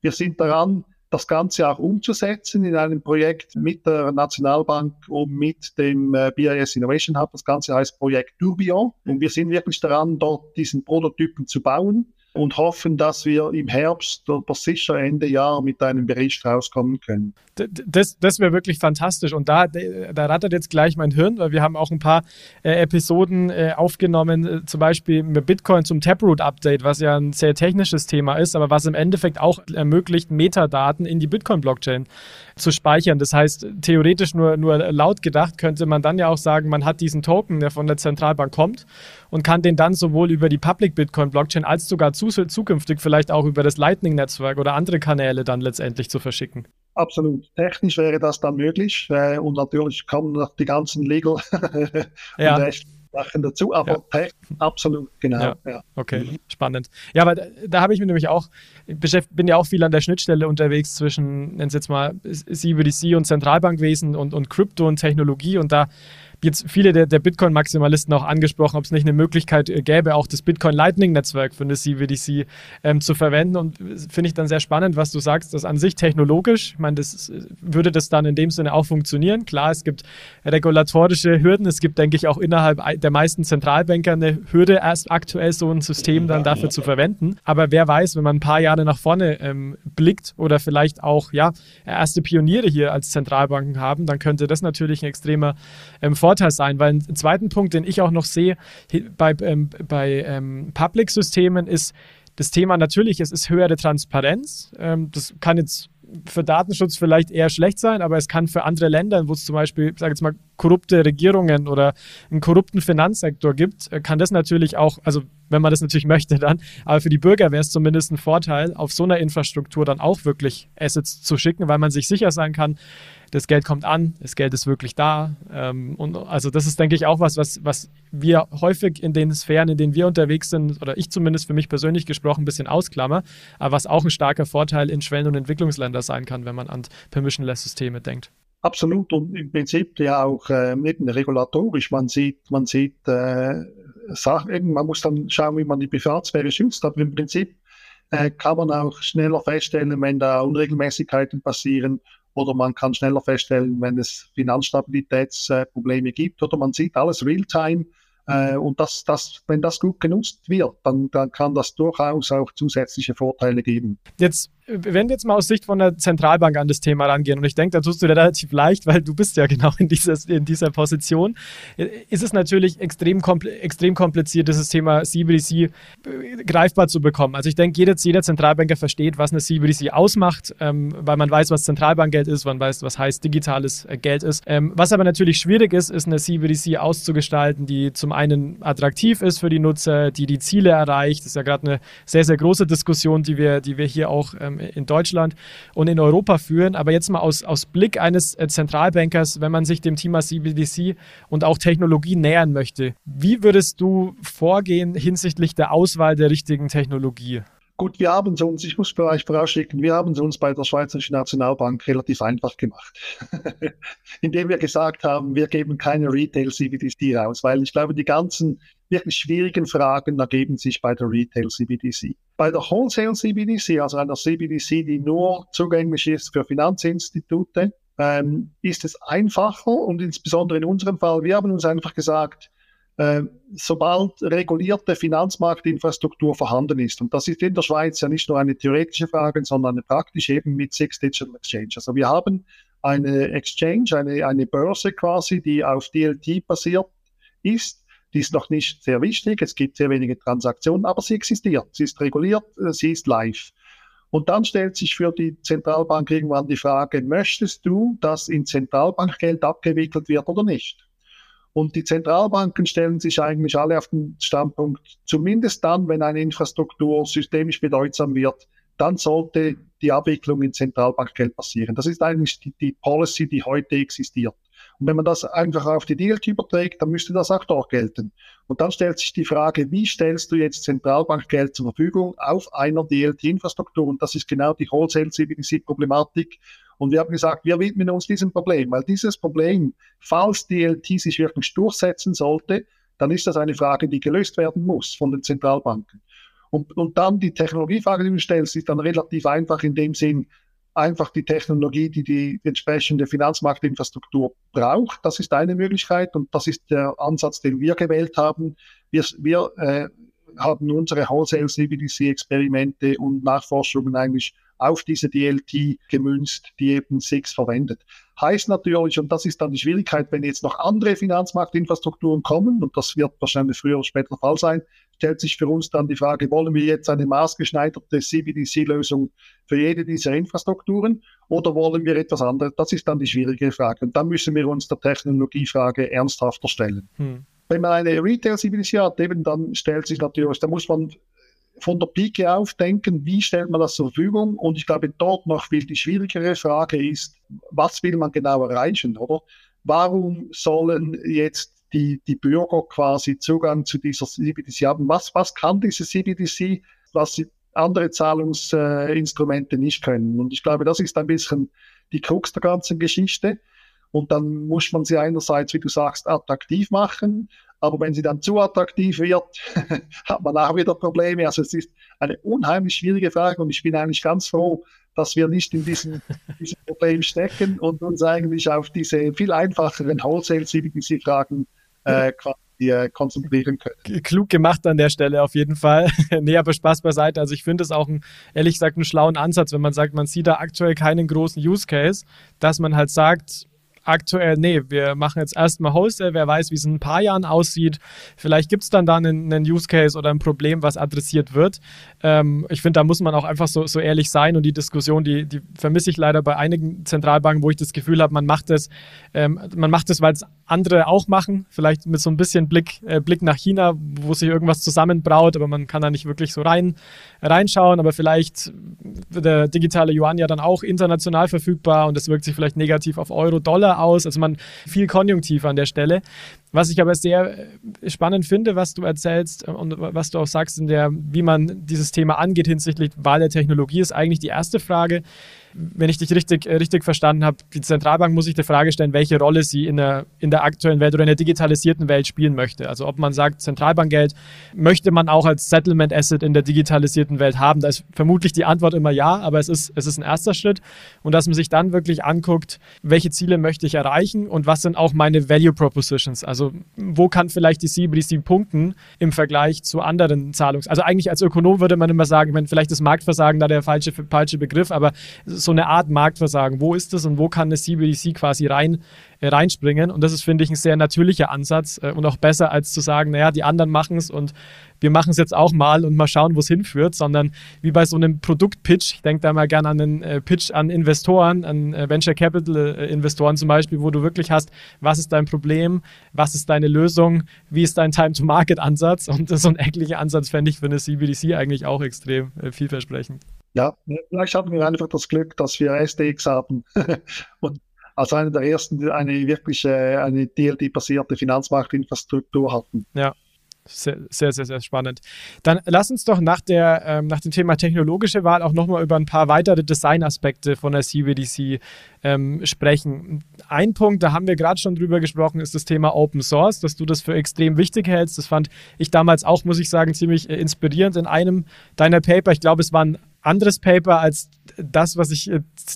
Wir sind daran, das Ganze auch umzusetzen in einem Projekt mit der Nationalbank und mit dem äh, BIS Innovation Hub. Das Ganze heißt Projekt Tourbillon. Und wir sind wirklich daran, dort diesen Prototypen zu bauen und hoffen, dass wir im Herbst oder sicher Ende Jahr mit einem Bericht rauskommen können. Das, das wäre wirklich fantastisch und da, da rattert jetzt gleich mein Hirn, weil wir haben auch ein paar äh, Episoden äh, aufgenommen, äh, zum Beispiel mit Bitcoin zum Taproot-Update, was ja ein sehr technisches Thema ist, aber was im Endeffekt auch ermöglicht, Metadaten in die Bitcoin-Blockchain zu speichern. Das heißt, theoretisch nur, nur laut gedacht könnte man dann ja auch sagen, man hat diesen Token, der von der Zentralbank kommt und kann den dann sowohl über die Public Bitcoin Blockchain als sogar zukünftig vielleicht auch über das Lightning Netzwerk oder andere Kanäle dann letztendlich zu verschicken. Absolut. Technisch wäre das dann möglich äh, und natürlich kommen noch die ganzen Legal ja. Sachen dazu, aber ja. absolut, genau. Ja. ja. Okay, mhm. spannend. Ja, aber da, da habe ich mir nämlich auch, bin ja auch viel an der Schnittstelle unterwegs zwischen, nennen Sie jetzt mal, CBDC und Zentralbankwesen und, und Krypto und Technologie und da jetzt viele der, der Bitcoin-Maximalisten auch angesprochen, ob es nicht eine Möglichkeit äh, gäbe, auch das Bitcoin Lightning-Netzwerk für eine CBDC ähm, zu verwenden. Und finde ich dann sehr spannend, was du sagst, dass an sich technologisch, ich meine, das würde das dann in dem Sinne auch funktionieren. Klar, es gibt regulatorische Hürden, es gibt, denke ich, auch innerhalb der meisten Zentralbanker eine Hürde, erst aktuell so ein System dann dafür zu verwenden. Aber wer weiß, wenn man ein paar Jahre nach vorne ähm, blickt oder vielleicht auch ja erste Pioniere hier als Zentralbanken haben, dann könnte das natürlich ein extremer ähm, Vorteil Vorteil sein, weil ein zweiten Punkt, den ich auch noch sehe bei, ähm, bei ähm, Public-Systemen ist das Thema natürlich, es ist höhere Transparenz. Ähm, das kann jetzt für Datenschutz vielleicht eher schlecht sein, aber es kann für andere Länder, wo es zum Beispiel, sage jetzt mal, korrupte Regierungen oder einen korrupten Finanzsektor gibt, äh, kann das natürlich auch, also wenn man das natürlich möchte dann, aber für die Bürger wäre es zumindest ein Vorteil, auf so einer Infrastruktur dann auch wirklich Assets zu schicken, weil man sich sicher sein kann, das Geld kommt an, das Geld ist wirklich da. Ähm, und also das ist, denke ich, auch was, was, was wir häufig in den Sphären, in denen wir unterwegs sind, oder ich zumindest für mich persönlich gesprochen, ein bisschen ausklammer, aber was auch ein starker Vorteil in Schwellen- und Entwicklungsländern sein kann, wenn man an Permissionless-Systeme denkt. Absolut und im Prinzip ja auch äh, nicht regulatorisch. Man sieht, man sieht äh, Sachen, man muss dann schauen, wie man die Privatsphäre schützt, aber im Prinzip äh, kann man auch schneller feststellen, wenn da Unregelmäßigkeiten passieren oder man kann schneller feststellen, wenn es Finanzstabilitätsprobleme gibt oder man sieht alles real-time. Äh, und das, das, wenn das gut genutzt wird, dann, dann kann das durchaus auch zusätzliche Vorteile geben. Jetzt wenn wir jetzt mal aus Sicht von der Zentralbank an das Thema rangehen, und ich denke, da tust du dir relativ leicht, weil du bist ja genau in dieser, in dieser Position, ist es natürlich extrem, kompl extrem kompliziert, dieses Thema CBDC äh, greifbar zu bekommen. Also ich denke, jeder, jeder Zentralbanker versteht, was eine CBDC ausmacht, ähm, weil man weiß, was Zentralbankgeld ist, man weiß, was heißt digitales äh, Geld ist. Ähm, was aber natürlich schwierig ist, ist eine CBDC auszugestalten, die zum einen attraktiv ist für die Nutzer, die die Ziele erreicht. Das ist ja gerade eine sehr, sehr große Diskussion, die wir, die wir hier auch ähm, in Deutschland und in Europa führen. Aber jetzt mal aus, aus Blick eines äh, Zentralbankers, wenn man sich dem Thema CBDC und auch Technologie nähern möchte, wie würdest du vorgehen hinsichtlich der Auswahl der richtigen Technologie? Gut, wir haben es uns, ich muss vielleicht vorausschicken, wir haben es uns bei der Schweizerischen Nationalbank relativ einfach gemacht, indem wir gesagt haben, wir geben keine Retail-CBDC raus, weil ich glaube, die ganzen wirklich schwierigen Fragen ergeben sich bei der Retail-CBDC. Bei der Wholesale-CBDC, also einer CBDC, die nur zugänglich ist für Finanzinstitute, ähm, ist es einfacher und insbesondere in unserem Fall, wir haben uns einfach gesagt, sobald regulierte Finanzmarktinfrastruktur vorhanden ist, und das ist in der Schweiz ja nicht nur eine theoretische Frage, sondern eine praktische eben mit Six Digital Exchange. Also wir haben eine Exchange, eine, eine Börse quasi, die auf DLT basiert ist. Die ist noch nicht sehr wichtig, es gibt sehr wenige Transaktionen, aber sie existiert, sie ist reguliert, äh, sie ist live. Und dann stellt sich für die Zentralbank irgendwann die Frage, möchtest du, dass in Zentralbankgeld abgewickelt wird oder nicht? Und die Zentralbanken stellen sich eigentlich alle auf den Standpunkt, zumindest dann, wenn eine Infrastruktur systemisch bedeutsam wird, dann sollte die Abwicklung in Zentralbankgeld passieren. Das ist eigentlich die, die Policy, die heute existiert. Und wenn man das einfach auf die DLT überträgt, dann müsste das auch dort gelten. Und dann stellt sich die Frage, wie stellst du jetzt Zentralbankgeld zur Verfügung auf einer DLT-Infrastruktur? Und das ist genau die Wholesale-CBDC-Problematik. Und wir haben gesagt, wir widmen uns diesem Problem, weil dieses Problem, falls DLT sich wirklich durchsetzen sollte, dann ist das eine Frage, die gelöst werden muss von den Zentralbanken. Und, und dann die Technologiefrage, die du stellst, ist dann relativ einfach in dem Sinn, einfach die Technologie, die die entsprechende Finanzmarktinfrastruktur braucht. Das ist eine Möglichkeit und das ist der Ansatz, den wir gewählt haben. Wir, wir äh, haben unsere Wholesale CBDC-Experimente und Nachforschungen eigentlich auf diese DLT gemünzt, die eben SIX verwendet. Heißt natürlich, und das ist dann die Schwierigkeit, wenn jetzt noch andere Finanzmarktinfrastrukturen kommen, und das wird wahrscheinlich früher oder später der Fall sein, stellt sich für uns dann die Frage, wollen wir jetzt eine maßgeschneiderte CBDC-Lösung für jede dieser Infrastrukturen oder wollen wir etwas anderes? Das ist dann die schwierige Frage. Und dann müssen wir uns der Technologiefrage ernsthafter stellen. Hm. Wenn man eine Retail-CBDC hat, eben dann stellt sich natürlich, da muss man von der Pike auf denken, wie stellt man das zur Verfügung? Und ich glaube, dort noch viel die schwierigere Frage ist, was will man genau erreichen, oder? Warum sollen jetzt die, die Bürger quasi Zugang zu dieser CBDC haben. Was, was kann diese CBDC, was andere Zahlungsinstrumente nicht können? Und ich glaube, das ist ein bisschen die Krux der ganzen Geschichte. Und dann muss man sie einerseits, wie du sagst, attraktiv machen, aber wenn sie dann zu attraktiv wird, hat man auch wieder Probleme. Also es ist eine unheimlich schwierige Frage und ich bin eigentlich ganz froh, dass wir nicht in diesem, diesem Problem stecken und uns eigentlich auf diese viel einfacheren Wholesale-CBDC-Fragen äh, äh, konzentrieren können. Klug gemacht an der Stelle auf jeden Fall. nee, aber Spaß beiseite. Also ich finde es auch ein, ehrlich gesagt einen schlauen Ansatz, wenn man sagt, man sieht da aktuell keinen großen Use Case, dass man halt sagt, aktuell, nee, wir machen jetzt erstmal Wholesale, wer weiß, wie es in ein paar Jahren aussieht. Vielleicht gibt es dann da einen, einen, Use Case oder ein Problem, was adressiert wird. Ähm, ich finde, da muss man auch einfach so, so ehrlich sein und die Diskussion, die, die vermisse ich leider bei einigen Zentralbanken, wo ich das Gefühl habe, man macht es, ähm, man macht es, weil es andere auch machen, vielleicht mit so ein bisschen Blick, äh, Blick nach China, wo sich irgendwas zusammenbraut, aber man kann da nicht wirklich so rein, reinschauen, aber vielleicht wird der digitale Yuan ja dann auch international verfügbar und das wirkt sich vielleicht negativ auf Euro, Dollar aus, also man viel Konjunktiv an der Stelle. Was ich aber sehr äh, spannend finde, was du erzählst äh, und was du auch sagst, in der, wie man dieses Thema angeht hinsichtlich Wahl der Technologie, ist eigentlich die erste Frage wenn ich dich richtig, äh, richtig verstanden habe, die Zentralbank muss sich die Frage stellen, welche Rolle sie in der, in der aktuellen Welt oder in der digitalisierten Welt spielen möchte. Also ob man sagt, Zentralbankgeld möchte man auch als Settlement Asset in der digitalisierten Welt haben. Da ist vermutlich die Antwort immer ja, aber es ist, es ist ein erster Schritt. Und dass man sich dann wirklich anguckt, welche Ziele möchte ich erreichen und was sind auch meine Value Propositions. Also wo kann vielleicht die CBDC punkten im Vergleich zu anderen Zahlungs... Also eigentlich als Ökonom würde man immer sagen, wenn vielleicht das Marktversagen da der falsche, falsche Begriff, aber so eine Art Marktversagen. Wo ist das und wo kann eine CBDC quasi rein, reinspringen? Und das ist, finde ich, ein sehr natürlicher Ansatz äh, und auch besser, als zu sagen, naja, die anderen machen es und wir machen es jetzt auch mal und mal schauen, wo es hinführt, sondern wie bei so einem Produktpitch, ich denke da mal gerne an einen äh, Pitch an Investoren, an äh, Venture Capital Investoren zum Beispiel, wo du wirklich hast, was ist dein Problem, was ist deine Lösung, wie ist dein Time-to-Market-Ansatz und so ein ähnlicher Ansatz fände ich für eine CBDC eigentlich auch extrem vielversprechend. Ja, vielleicht hatten wir einfach das Glück, dass wir SDX haben und als einer der ersten eine wirkliche, eine DLD-basierte Finanzmarktinfrastruktur hatten. Ja, sehr, sehr, sehr, spannend. Dann lass uns doch nach, der, ähm, nach dem Thema technologische Wahl auch nochmal über ein paar weitere Designaspekte von der CBDC ähm, sprechen. Ein Punkt, da haben wir gerade schon drüber gesprochen, ist das Thema Open Source, dass du das für extrem wichtig hältst. Das fand ich damals auch, muss ich sagen, ziemlich äh, inspirierend in einem deiner Paper. Ich glaube, es waren anderes Paper als das, was ich,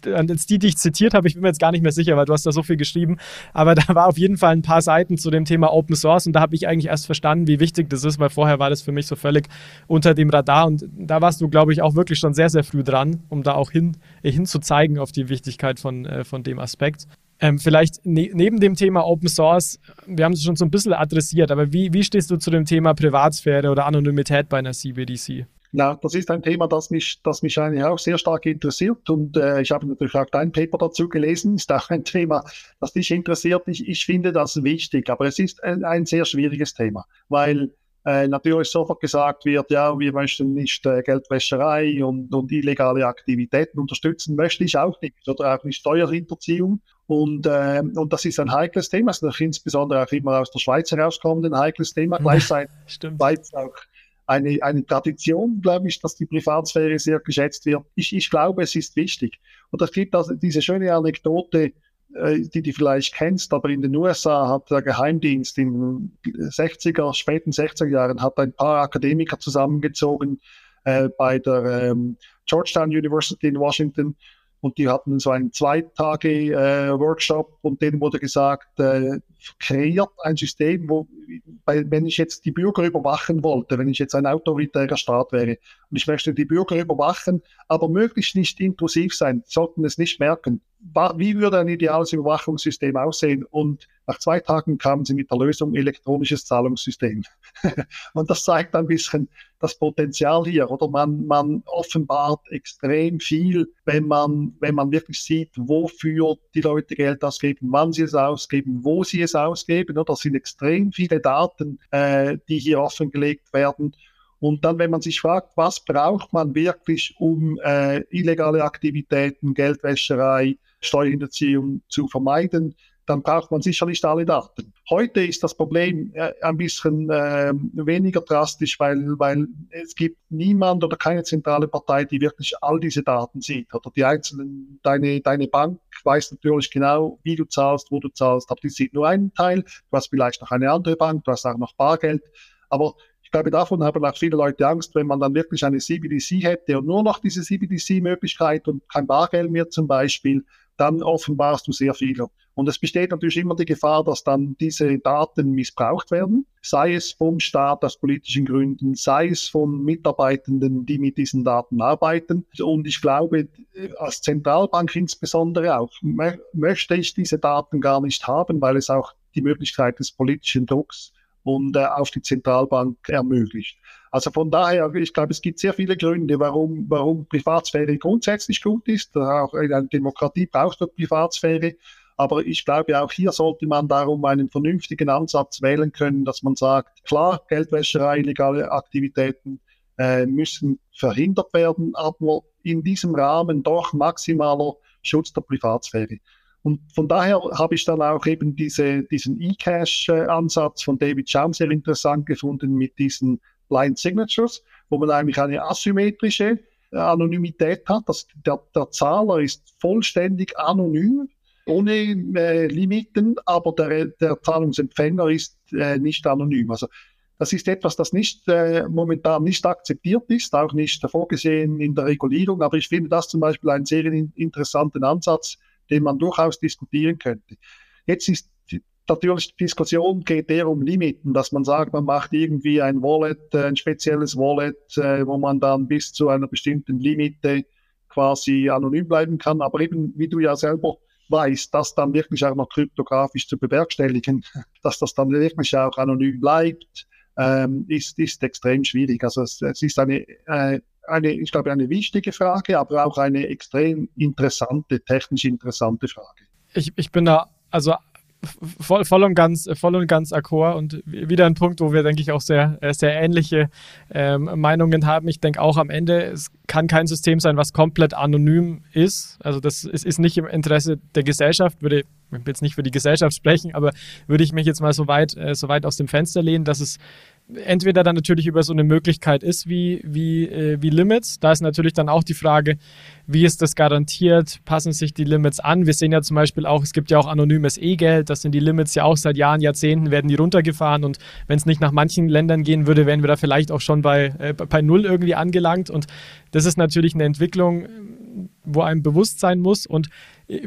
als die, die ich zitiert habe. Ich bin mir jetzt gar nicht mehr sicher, weil du hast da so viel geschrieben. Aber da war auf jeden Fall ein paar Seiten zu dem Thema Open Source und da habe ich eigentlich erst verstanden, wie wichtig das ist, weil vorher war das für mich so völlig unter dem Radar und da warst du, glaube ich, auch wirklich schon sehr, sehr früh dran, um da auch hin, hin zu zeigen auf die Wichtigkeit von, äh, von dem Aspekt. Ähm, vielleicht ne neben dem Thema Open Source, wir haben es schon so ein bisschen adressiert, aber wie, wie stehst du zu dem Thema Privatsphäre oder Anonymität bei einer CBDC? Ja, das ist ein Thema, das mich, das mich eigentlich auch sehr stark interessiert. Und äh, ich habe natürlich auch dein Paper dazu gelesen, ist auch ein Thema, das dich interessiert. Ich, ich finde das wichtig, aber es ist ein, ein sehr schwieriges Thema, weil äh, natürlich sofort gesagt wird, ja, wir möchten nicht äh, Geldwäscherei und, und illegale Aktivitäten unterstützen, möchte ich auch nicht, oder auch nicht Steuerhinterziehung. Und, äh, und das ist ein heikles Thema, das ist insbesondere auch immer aus der Schweiz herauskommend ein heikles Thema, gleichzeitig Schweiz auch eine, eine Tradition, glaube ich, dass die Privatsphäre sehr geschätzt wird. Ich, ich glaube, es ist wichtig. Und es gibt also diese schöne Anekdote, äh, die du vielleicht kennst, aber in den USA hat der Geheimdienst in den 60er, späten 60er Jahren hat ein paar Akademiker zusammengezogen äh, bei der ähm, Georgetown University in Washington und die hatten so einen zwei Tage äh, und denen wurde gesagt, äh, kreiert ein System, wo, bei, wenn ich jetzt die Bürger überwachen wollte, wenn ich jetzt ein autoritärer Staat wäre und ich möchte die Bürger überwachen, aber möglichst nicht intrusiv sein, sollten es nicht merken, wie würde ein ideales Überwachungssystem aussehen? Und nach zwei Tagen kamen sie mit der Lösung elektronisches Zahlungssystem. und das zeigt ein bisschen das Potenzial hier, oder man, man offenbart extrem viel, wenn man, wenn man wirklich sieht, wofür die Leute Geld ausgeben, wann sie es ausgeben, wo sie es ausgeben. Oder? Das sind extrem viele Daten, äh, die hier offengelegt werden. Und dann, wenn man sich fragt, was braucht man wirklich, um äh, illegale Aktivitäten, Geldwäscherei, Steuerhinterziehung zu vermeiden, dann braucht man sicher nicht alle Daten. Heute ist das Problem äh, ein bisschen äh, weniger drastisch, weil, weil es gibt niemand oder keine zentrale Partei, die wirklich all diese Daten sieht. Oder die einzelnen, deine, deine Bank weiß natürlich genau, wie du zahlst, wo du zahlst, aber die sieht nur einen Teil. Du hast vielleicht noch eine andere Bank, du hast auch noch Bargeld. Aber glaube, davon haben auch viele Leute Angst, wenn man dann wirklich eine CBDC hätte und nur noch diese CBDC-Möglichkeit und kein Bargeld mehr zum Beispiel, dann offenbarst du sehr viel. Und es besteht natürlich immer die Gefahr, dass dann diese Daten missbraucht werden, sei es vom Staat aus politischen Gründen, sei es von Mitarbeitenden, die mit diesen Daten arbeiten. Und ich glaube, als Zentralbank insbesondere auch, möchte ich diese Daten gar nicht haben, weil es auch die Möglichkeit des politischen Drucks und äh, auf die Zentralbank ermöglicht. Also von daher, ich glaube, es gibt sehr viele Gründe, warum, warum Privatsphäre grundsätzlich gut ist. Auch eine Demokratie braucht Privatsphäre. Aber ich glaube, auch hier sollte man darum einen vernünftigen Ansatz wählen können, dass man sagt, klar, Geldwäscherei, illegale Aktivitäten äh, müssen verhindert werden, aber in diesem Rahmen doch maximaler Schutz der Privatsphäre. Und von daher habe ich dann auch eben diese, diesen E-Cash-Ansatz von David Schaum sehr interessant gefunden mit diesen Blind Signatures, wo man eigentlich eine asymmetrische Anonymität hat. Das, der, der Zahler ist vollständig anonym ohne äh, Limiten, aber der, der Zahlungsempfänger ist äh, nicht anonym. Also das ist etwas, das nicht äh, momentan nicht akzeptiert ist, auch nicht vorgesehen in der Regulierung. Aber ich finde das zum Beispiel einen sehr in, interessanten Ansatz, den man durchaus diskutieren könnte. Jetzt ist natürlich die Diskussion geht eher um Limiten, dass man sagt, man macht irgendwie ein Wallet, äh, ein spezielles Wallet, äh, wo man dann bis zu einer bestimmten Limite quasi anonym bleiben kann. Aber eben, wie du ja selber weiß, das dann wirklich auch noch kryptografisch zu bewerkstelligen, dass das dann wirklich auch anonym bleibt, ähm, ist, ist extrem schwierig. Also es, es ist eine, äh, eine, ich glaube, eine wichtige Frage, aber auch eine extrem interessante, technisch interessante Frage. Ich, ich bin da also voll, voll und ganz, voll und ganz d'accord und wieder ein Punkt, wo wir, denke ich, auch sehr, äh, sehr ähnliche ähm, Meinungen haben. Ich denke auch am Ende, es kann kein System sein, was komplett anonym ist. Also das ist, ist nicht im Interesse der Gesellschaft, würde ich will jetzt nicht für die Gesellschaft sprechen, aber würde ich mich jetzt mal so weit, äh, so weit aus dem Fenster lehnen, dass es entweder dann natürlich über so eine Möglichkeit ist wie, wie, äh, wie Limits. Da ist natürlich dann auch die Frage, wie ist das garantiert? Passen sich die Limits an? Wir sehen ja zum Beispiel auch, es gibt ja auch anonymes E-Geld. Das sind die Limits ja auch seit Jahren, Jahrzehnten werden die runtergefahren. Und wenn es nicht nach manchen Ländern gehen würde, wären wir da vielleicht auch schon bei, äh, bei Null irgendwie angelangt. Und das ist natürlich eine Entwicklung, wo einem bewusst sein muss. Und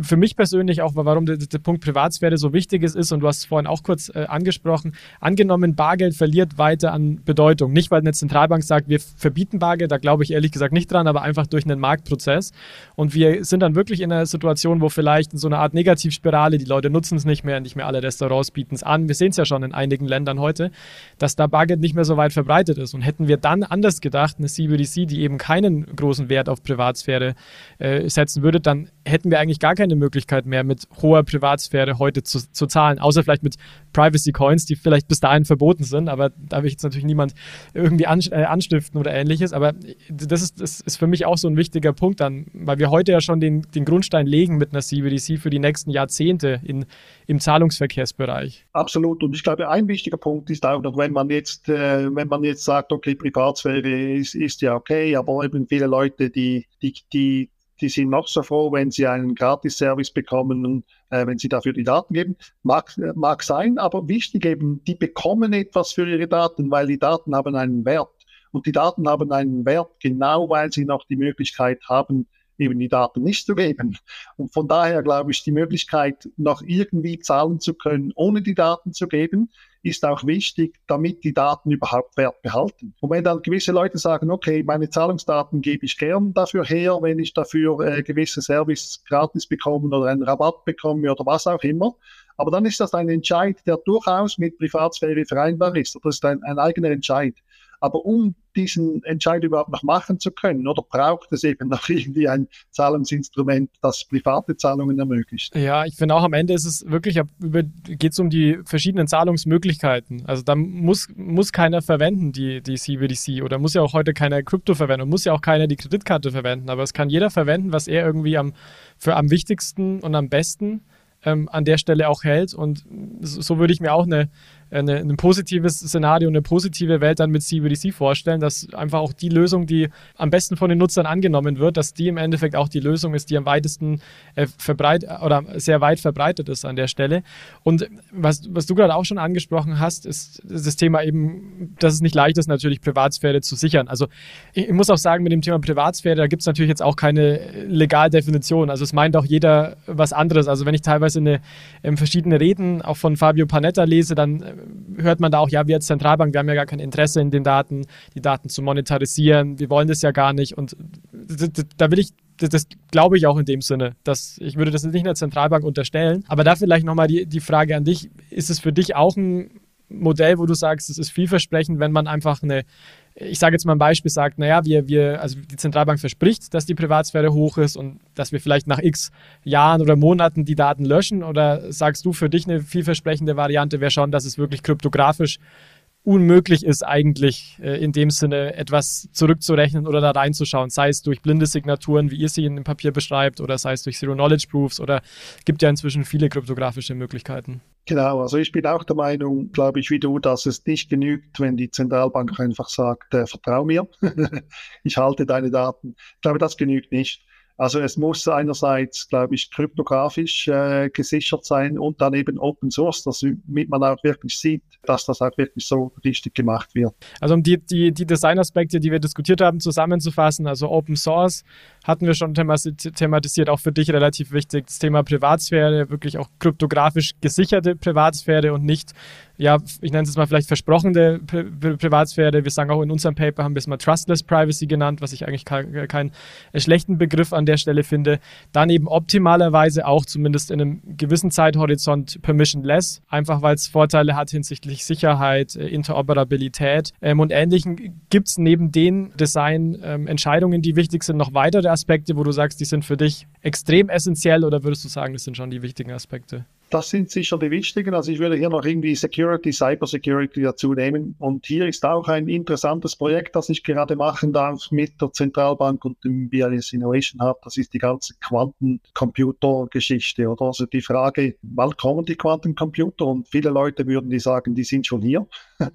für mich persönlich auch, warum der, der, Punkt Privatsphäre so wichtig ist, ist, und du hast es vorhin auch kurz äh, angesprochen, angenommen, Bargeld verliert weiter an Bedeutung. Nicht, weil eine Zentralbank sagt, wir verbieten Bargeld, da glaube ich ehrlich gesagt nicht dran, aber einfach durch einen Marktprozess. Und wir sind dann wirklich in einer Situation, wo vielleicht in so einer Art Negativspirale, die Leute nutzen es nicht mehr, nicht mehr alle Restaurants bieten es an. Wir sehen es ja schon in einigen Ländern heute, dass da Bargeld nicht mehr so weit verbreitet ist. Und hätten wir dann anders gedacht, eine CBDC, die eben keinen großen Wert auf Privatsphäre äh, setzen würde, dann hätten wir eigentlich gar keine Möglichkeit mehr, mit hoher Privatsphäre heute zu, zu zahlen, außer vielleicht mit Privacy Coins, die vielleicht bis dahin verboten sind, aber da will ich jetzt natürlich niemand irgendwie an, äh, anstiften oder ähnliches. Aber das ist, das ist für mich auch so ein wichtiger Punkt dann, weil wir heute ja schon den, den Grundstein legen mit einer CBDC für die nächsten Jahrzehnte in, im Zahlungsverkehrsbereich. Absolut. Und ich glaube, ein wichtiger Punkt ist auch noch, wenn man jetzt, äh, wenn man jetzt sagt, okay, Privatsphäre ist, ist ja okay, aber eben viele Leute, die, die, die die sind noch so froh, wenn sie einen Gratis-Service bekommen, äh, wenn sie dafür die Daten geben. Mag, äh, mag sein, aber wichtig eben, die bekommen etwas für ihre Daten, weil die Daten haben einen Wert. Und die Daten haben einen Wert, genau weil sie noch die Möglichkeit haben, eben die Daten nicht zu geben. Und von daher glaube ich, die Möglichkeit, noch irgendwie zahlen zu können, ohne die Daten zu geben, ist auch wichtig, damit die Daten überhaupt Wert behalten. Und wenn dann gewisse Leute sagen, okay, meine Zahlungsdaten gebe ich gern dafür her, wenn ich dafür äh, gewisse Service gratis bekomme oder einen Rabatt bekomme oder was auch immer, aber dann ist das ein Entscheid, der durchaus mit Privatsphäre vereinbar ist. Das ist ein, ein eigener Entscheid. Aber um diesen Entscheid überhaupt noch machen zu können, oder braucht es eben noch irgendwie ein Zahlungsinstrument, das private Zahlungen ermöglicht? Ja, ich finde auch am Ende ist es wirklich, geht es um die verschiedenen Zahlungsmöglichkeiten. Also da muss, muss keiner verwenden, die, die CBDC, oder muss ja auch heute keiner Krypto verwenden und muss ja auch keiner die Kreditkarte verwenden. Aber es kann jeder verwenden, was er irgendwie am, für am wichtigsten und am besten ähm, an der Stelle auch hält. Und so würde ich mir auch eine, eine, ein positives Szenario, eine positive Welt dann mit CBDC vorstellen, dass einfach auch die Lösung, die am besten von den Nutzern angenommen wird, dass die im Endeffekt auch die Lösung ist, die am weitesten äh, verbreitet oder sehr weit verbreitet ist an der Stelle. Und was, was du gerade auch schon angesprochen hast, ist das Thema eben, dass es nicht leicht ist, natürlich Privatsphäre zu sichern. Also ich, muss auch sagen, mit dem Thema Privatsphäre, da gibt es natürlich jetzt auch keine Legaldefinition. Also es meint auch jeder was anderes. Also wenn ich teilweise eine, ähm, verschiedene Reden auch von Fabio Panetta lese, dann hört man da auch, ja, wir als Zentralbank, wir haben ja gar kein Interesse in den Daten, die Daten zu monetarisieren, wir wollen das ja gar nicht. Und da will ich das, das, glaube ich auch in dem Sinne. Dass, ich würde das nicht einer Zentralbank unterstellen. Aber da vielleicht nochmal die, die Frage an dich. Ist es für dich auch ein Modell, wo du sagst, es ist vielversprechend, wenn man einfach eine ich sage jetzt mal ein Beispiel, sagt, naja, wir, wir, also die Zentralbank verspricht, dass die Privatsphäre hoch ist und dass wir vielleicht nach x Jahren oder Monaten die Daten löschen? Oder sagst du für dich eine vielversprechende Variante wäre schon, dass es wirklich kryptografisch unmöglich ist, eigentlich äh, in dem Sinne etwas zurückzurechnen oder da reinzuschauen, sei es durch blinde Signaturen, wie ihr sie in dem Papier beschreibt, oder sei es durch Zero-Knowledge-Proofs oder gibt ja inzwischen viele kryptografische Möglichkeiten. Genau, also ich bin auch der Meinung, glaube ich, wie du, dass es nicht genügt, wenn die Zentralbank einfach sagt, äh, vertrau mir, ich halte deine Daten. Ich glaube, das genügt nicht. Also es muss einerseits, glaube ich, kryptografisch äh, gesichert sein und dann eben Open Source, damit man auch wirklich sieht, dass das auch wirklich so richtig gemacht wird. Also um die, die, die Designaspekte, die wir diskutiert haben, zusammenzufassen, also Open Source hatten wir schon thematisiert, auch für dich relativ wichtig, das Thema Privatsphäre, wirklich auch kryptografisch gesicherte Privatsphäre und nicht ja, ich nenne es mal vielleicht versprochene Pri Privatsphäre. Wir sagen auch in unserem Paper, haben wir es mal Trustless Privacy genannt, was ich eigentlich keinen kein schlechten Begriff an der Stelle finde. Dann eben optimalerweise auch zumindest in einem gewissen Zeithorizont permissionless, einfach weil es Vorteile hat hinsichtlich Sicherheit, äh, Interoperabilität ähm, und Ähnlichem. Gibt es neben den Design-Entscheidungen, ähm, die wichtig sind, noch weitere Aspekte, wo du sagst, die sind für dich extrem essentiell oder würdest du sagen, das sind schon die wichtigen Aspekte? Das sind sicher die wichtigen. Also ich würde hier noch irgendwie Security, Cyber Security dazu nehmen. Und hier ist auch ein interessantes Projekt, das ich gerade machen darf mit der Zentralbank und dem BIS Innovation Hub. Das ist die ganze Quantencomputer-Geschichte, oder? Also die Frage, wann kommen die Quantencomputer? Und viele Leute würden die sagen, die sind schon hier.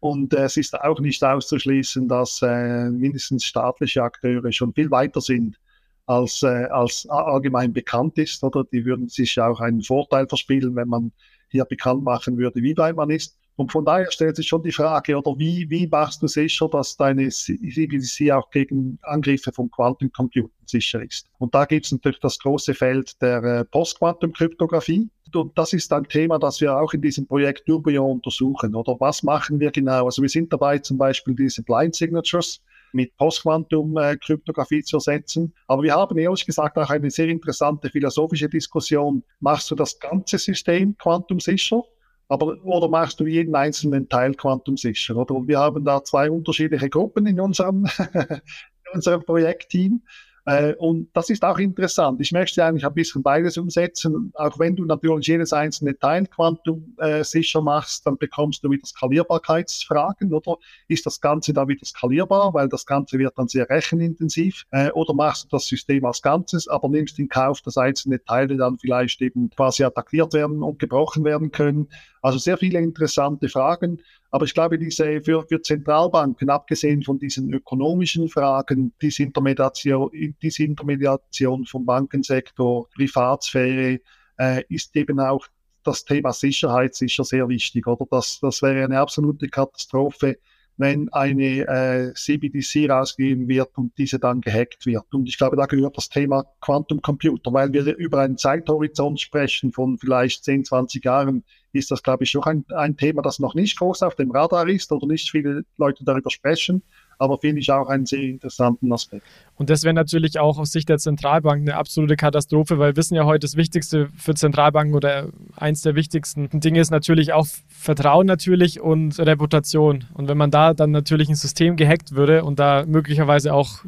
Und äh, es ist auch nicht auszuschließen, dass äh, mindestens staatliche Akteure schon viel weiter sind als, äh, als allgemein bekannt ist, oder? Die würden sich auch einen Vorteil verspielen, wenn man hier bekannt machen würde, wie weit man ist. Und von daher stellt sich schon die Frage, oder wie, wie machst du sicher, dass deine CBDC auch gegen Angriffe von Quantencomputern sicher ist? Und da gibt es natürlich das große Feld der äh, Postquantum-Kryptographie. Und das ist ein Thema, das wir auch in diesem Projekt Turbio untersuchen. Oder was machen wir genau? Also wir sind dabei, zum Beispiel diese Blind Signatures mit Postquantum-Kryptographie zu ersetzen. Aber wir haben ehrlich gesagt auch eine sehr interessante philosophische Diskussion. Machst du das ganze System quantumsicher? Aber, oder machst du jeden einzelnen Teil quantumsicher? Oder? Und wir haben da zwei unterschiedliche Gruppen in unserem, in unserem Projektteam. Äh, und das ist auch interessant. Ich möchte eigentlich ein bisschen beides umsetzen. Auch wenn du natürlich jedes einzelne Teil Quantum äh, sicher machst, dann bekommst du wieder Skalierbarkeitsfragen, oder? Ist das Ganze da wieder skalierbar? Weil das Ganze wird dann sehr rechenintensiv. Äh, oder machst du das System als Ganzes, aber nimmst in Kauf, dass einzelne Teile dann vielleicht eben quasi attackiert werden und gebrochen werden können. Also sehr viele interessante Fragen. Aber ich glaube, diese für, für Zentralbanken, abgesehen von diesen ökonomischen Fragen, diese Intermediation, diese Intermediation vom Bankensektor, Privatsphäre, äh, ist eben auch das Thema Sicherheit sicher sehr wichtig. Oder das, das wäre eine absolute Katastrophe, wenn eine äh, CBDC rausgegeben wird und diese dann gehackt wird. Und ich glaube, da gehört das Thema Quantum Computer, weil wir über einen Zeithorizont sprechen von vielleicht 10, 20 Jahren, ist das, glaube ich, auch ein, ein Thema, das noch nicht groß auf dem Radar ist oder nicht viele Leute darüber sprechen aber finde ich auch einen sehr interessanten Aspekt. Und das wäre natürlich auch aus Sicht der Zentralbank eine absolute Katastrophe, weil wir wissen ja heute, das Wichtigste für Zentralbanken oder eins der wichtigsten Dinge ist natürlich auch Vertrauen natürlich und Reputation. Und wenn man da dann natürlich ein System gehackt würde und da möglicherweise auch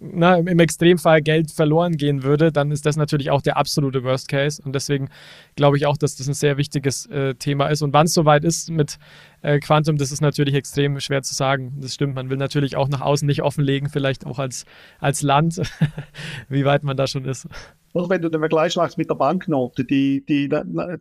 na, im Extremfall Geld verloren gehen würde, dann ist das natürlich auch der absolute Worst Case. Und deswegen glaube ich auch, dass das ein sehr wichtiges äh, Thema ist. Und wann es soweit ist mit äh, Quantum, das ist natürlich extrem schwer zu sagen. Das stimmt. Man will natürlich auch nach außen nicht offenlegen, vielleicht auch als, als Land, wie weit man da schon ist. Oder wenn du den Vergleich machst mit der Banknote, die, die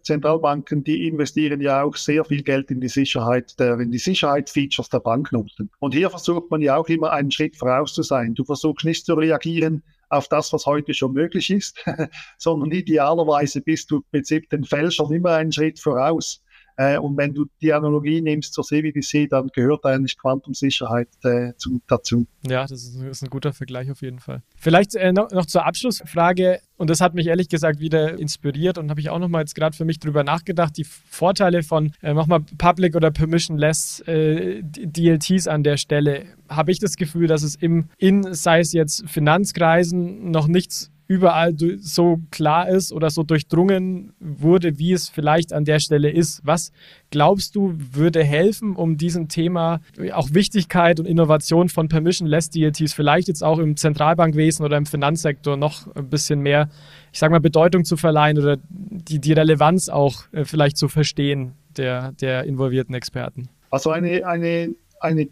Zentralbanken, die investieren ja auch sehr viel Geld in die Sicherheit der, in die Sicherheitsfeatures der Banknoten. Und hier versucht man ja auch immer einen Schritt voraus zu sein. Du versuchst nicht zu reagieren auf das, was heute schon möglich ist, sondern idealerweise bist du im Prinzip den Fälschern immer einen Schritt voraus. Äh, und wenn du die Analogie nimmst zur CBDC, dann gehört eigentlich Quantumsicherheit äh, zu, dazu. Ja, das ist, ist, ein guter Vergleich auf jeden Fall. Vielleicht äh, noch, noch, zur Abschlussfrage, und das hat mich ehrlich gesagt wieder inspiriert und habe ich auch nochmal jetzt gerade für mich drüber nachgedacht, die Vorteile von äh, nochmal Public oder Permissionless äh, DLTs an der Stelle. Habe ich das Gefühl, dass es im, in, sei es jetzt Finanzkreisen, noch nichts überall so klar ist oder so durchdrungen wurde, wie es vielleicht an der Stelle ist. Was glaubst du, würde helfen, um diesem Thema auch Wichtigkeit und Innovation von Permission-Less DLTs vielleicht jetzt auch im Zentralbankwesen oder im Finanzsektor noch ein bisschen mehr, ich sag mal, Bedeutung zu verleihen oder die, die Relevanz auch äh, vielleicht zu verstehen der, der involvierten Experten? Also eine, eine, eine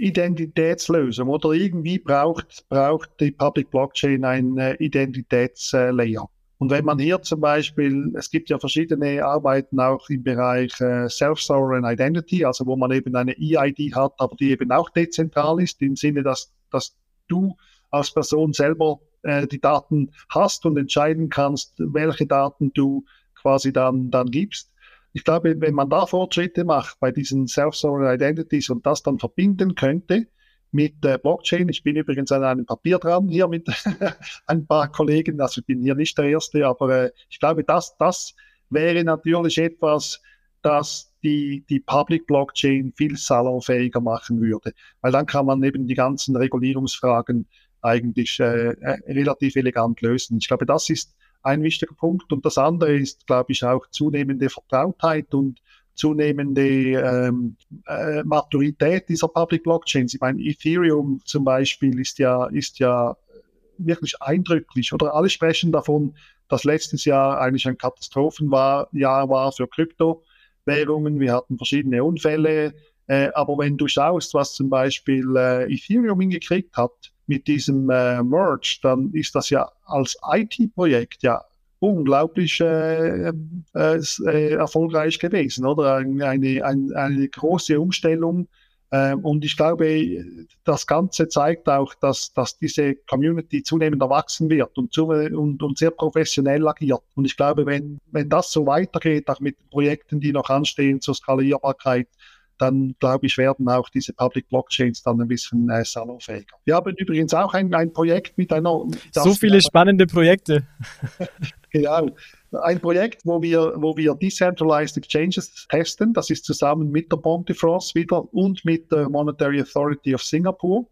Identitätslösung oder irgendwie braucht, braucht die Public Blockchain einen äh, Identitätslayer. Und wenn man hier zum Beispiel, es gibt ja verschiedene Arbeiten auch im Bereich äh, Self-Sovereign Identity, also wo man eben eine EID hat, aber die eben auch dezentral ist, im Sinne, dass, dass du als Person selber äh, die Daten hast und entscheiden kannst, welche Daten du quasi dann, dann gibst. Ich glaube, wenn man da Fortschritte macht bei diesen Self-Sovereign Identities und das dann verbinden könnte mit Blockchain, ich bin übrigens an einem Papier dran hier mit ein paar Kollegen, also ich bin hier nicht der Erste, aber äh, ich glaube, das, das wäre natürlich etwas, das die, die Public Blockchain viel salonfähiger machen würde. Weil dann kann man eben die ganzen Regulierungsfragen eigentlich äh, äh relativ elegant lösen. Ich glaube, das ist ein wichtiger Punkt. Und das andere ist, glaube ich, auch zunehmende Vertrautheit und zunehmende ähm, äh, Maturität dieser Public Blockchains. Ich meine, Ethereum zum Beispiel ist ja, ist ja wirklich eindrücklich. Oder alle sprechen davon, dass letztes Jahr eigentlich ein Katastrophenjahr war für Kryptowährungen. Wir hatten verschiedene Unfälle. Äh, aber wenn du schaust, was zum Beispiel äh, Ethereum hingekriegt hat, mit diesem äh, Merge, dann ist das ja als IT-Projekt ja unglaublich äh, äh, äh, erfolgreich gewesen, oder? Eine, eine, eine große Umstellung. Äh, und ich glaube, das Ganze zeigt auch, dass, dass diese Community zunehmend erwachsen wird und, zu, und, und sehr professionell agiert. Und ich glaube, wenn, wenn das so weitergeht, auch mit Projekten, die noch anstehen zur Skalierbarkeit, dann glaube ich, werden auch diese Public Blockchains dann ein bisschen äh, salonfähiger. Wir haben übrigens auch ein, ein Projekt mit einer. So viele spannende Projekte. genau. Ein Projekt, wo wir, wo wir Decentralized Exchanges testen. Das ist zusammen mit der de France wieder und mit der Monetary Authority of Singapore.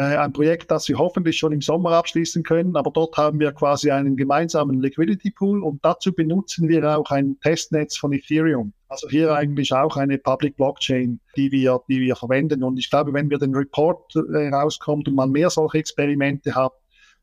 Äh, ein Projekt, das wir hoffentlich schon im Sommer abschließen können, aber dort haben wir quasi einen gemeinsamen Liquidity Pool und dazu benutzen wir auch ein Testnetz von Ethereum. Also hier eigentlich auch eine Public Blockchain, die wir, die wir verwenden. Und ich glaube, wenn wir den Report äh, rauskommt und man mehr solche Experimente hat,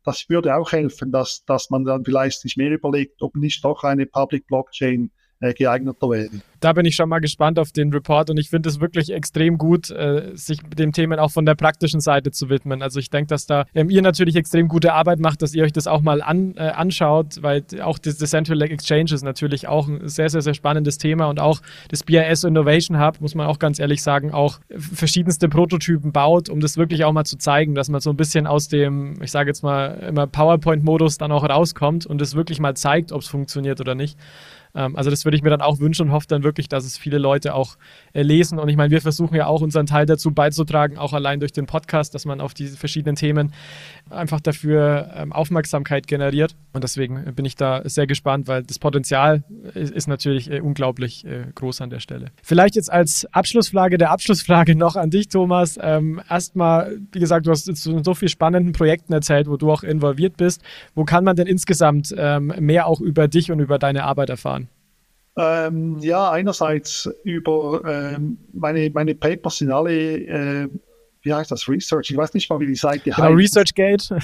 das würde auch helfen, dass, dass man dann vielleicht sich mehr überlegt, ob nicht doch eine Public Blockchain geeigneter wäre. Da bin ich schon mal gespannt auf den Report und ich finde es wirklich extrem gut, äh, sich dem Themen auch von der praktischen Seite zu widmen. Also ich denke, dass da ähm, ihr natürlich extrem gute Arbeit macht, dass ihr euch das auch mal an, äh, anschaut, weil auch das Decentralized Exchange ist natürlich auch ein sehr, sehr, sehr spannendes Thema und auch das BIS Innovation Hub, muss man auch ganz ehrlich sagen, auch verschiedenste Prototypen baut, um das wirklich auch mal zu zeigen, dass man so ein bisschen aus dem, ich sage jetzt mal, immer PowerPoint-Modus dann auch rauskommt und es wirklich mal zeigt, ob es funktioniert oder nicht. Ähm, also das würde ich mir dann auch wünschen und hoffe dann wirklich, dass es viele Leute auch äh, lesen. Und ich meine, wir versuchen ja auch unseren Teil dazu beizutragen, auch allein durch den Podcast, dass man auf diese verschiedenen Themen einfach dafür ähm, Aufmerksamkeit generiert. Und deswegen bin ich da sehr gespannt, weil das Potenzial ist, ist natürlich äh, unglaublich äh, groß an der Stelle. Vielleicht jetzt als Abschlussfrage der Abschlussfrage noch an dich, Thomas. Ähm, Erstmal, wie gesagt, du hast jetzt so vielen spannenden Projekten erzählt, wo du auch involviert bist. Wo kann man denn insgesamt mehr auch über dich und über deine Arbeit erfahren? Ähm, ja, einerseits über ähm, meine, meine Papers sind alle, äh, wie heißt das, Research, ich weiß nicht mal, wie die Seite genau, heißt. ResearchGate.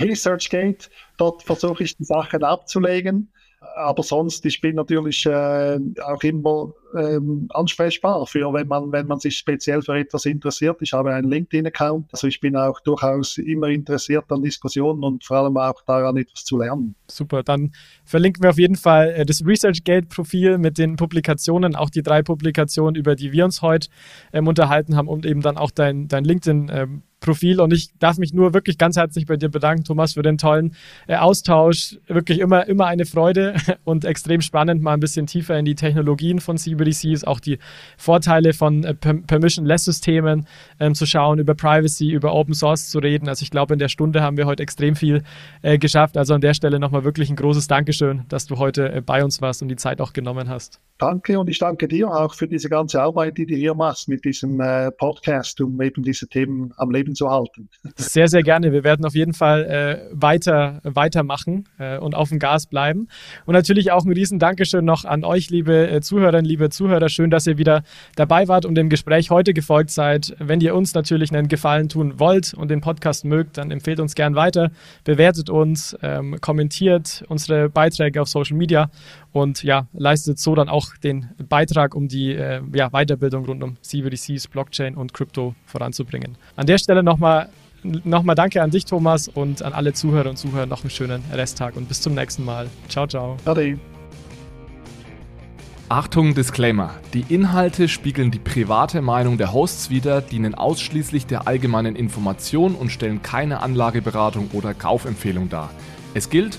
ResearchGate, dort versuche ich die Sachen abzulegen. Aber sonst, ich bin natürlich äh, auch immer ähm, ansprechbar für, wenn man, wenn man sich speziell für etwas interessiert. Ich habe einen LinkedIn-Account, also ich bin auch durchaus immer interessiert an Diskussionen und vor allem auch daran, etwas zu lernen. Super, dann verlinken wir auf jeden Fall äh, das ResearchGate-Profil mit den Publikationen, auch die drei Publikationen, über die wir uns heute ähm, unterhalten haben und eben dann auch dein, dein LinkedIn. Profil und ich darf mich nur wirklich ganz herzlich bei dir bedanken, Thomas, für den tollen äh, Austausch. Wirklich immer, immer eine Freude und extrem spannend, mal ein bisschen tiefer in die Technologien von CBDCs, auch die Vorteile von äh, Permission-Less-Systemen ähm, zu schauen, über Privacy, über Open Source zu reden. Also ich glaube, in der Stunde haben wir heute extrem viel äh, geschafft. Also an der Stelle nochmal wirklich ein großes Dankeschön, dass du heute äh, bei uns warst und die Zeit auch genommen hast. Danke und ich danke dir auch für diese ganze Arbeit, die du hier machst mit diesem äh, Podcast, um eben diese Themen am Leben zu halten. Sehr, sehr gerne. Wir werden auf jeden Fall äh, weiter weitermachen äh, und auf dem Gas bleiben. Und natürlich auch ein riesen Dankeschön noch an euch, liebe äh, Zuhörerinnen, liebe Zuhörer. Schön, dass ihr wieder dabei wart und dem Gespräch heute gefolgt seid. Wenn ihr uns natürlich einen Gefallen tun wollt und den Podcast mögt, dann empfehlt uns gern weiter, bewertet uns, ähm, kommentiert unsere Beiträge auf Social Media und ja, leistet so dann auch den Beitrag, um die äh, ja, Weiterbildung rund um CBDCs, Blockchain und Krypto voranzubringen. An der Stelle nochmal nochmal danke an dich, Thomas, und an alle Zuhörer und Zuhörer noch einen schönen Resttag und bis zum nächsten Mal. Ciao, ciao. Ade. Achtung, Disclaimer. Die Inhalte spiegeln die private Meinung der Hosts wider, dienen ausschließlich der allgemeinen Information und stellen keine Anlageberatung oder Kaufempfehlung dar. Es gilt,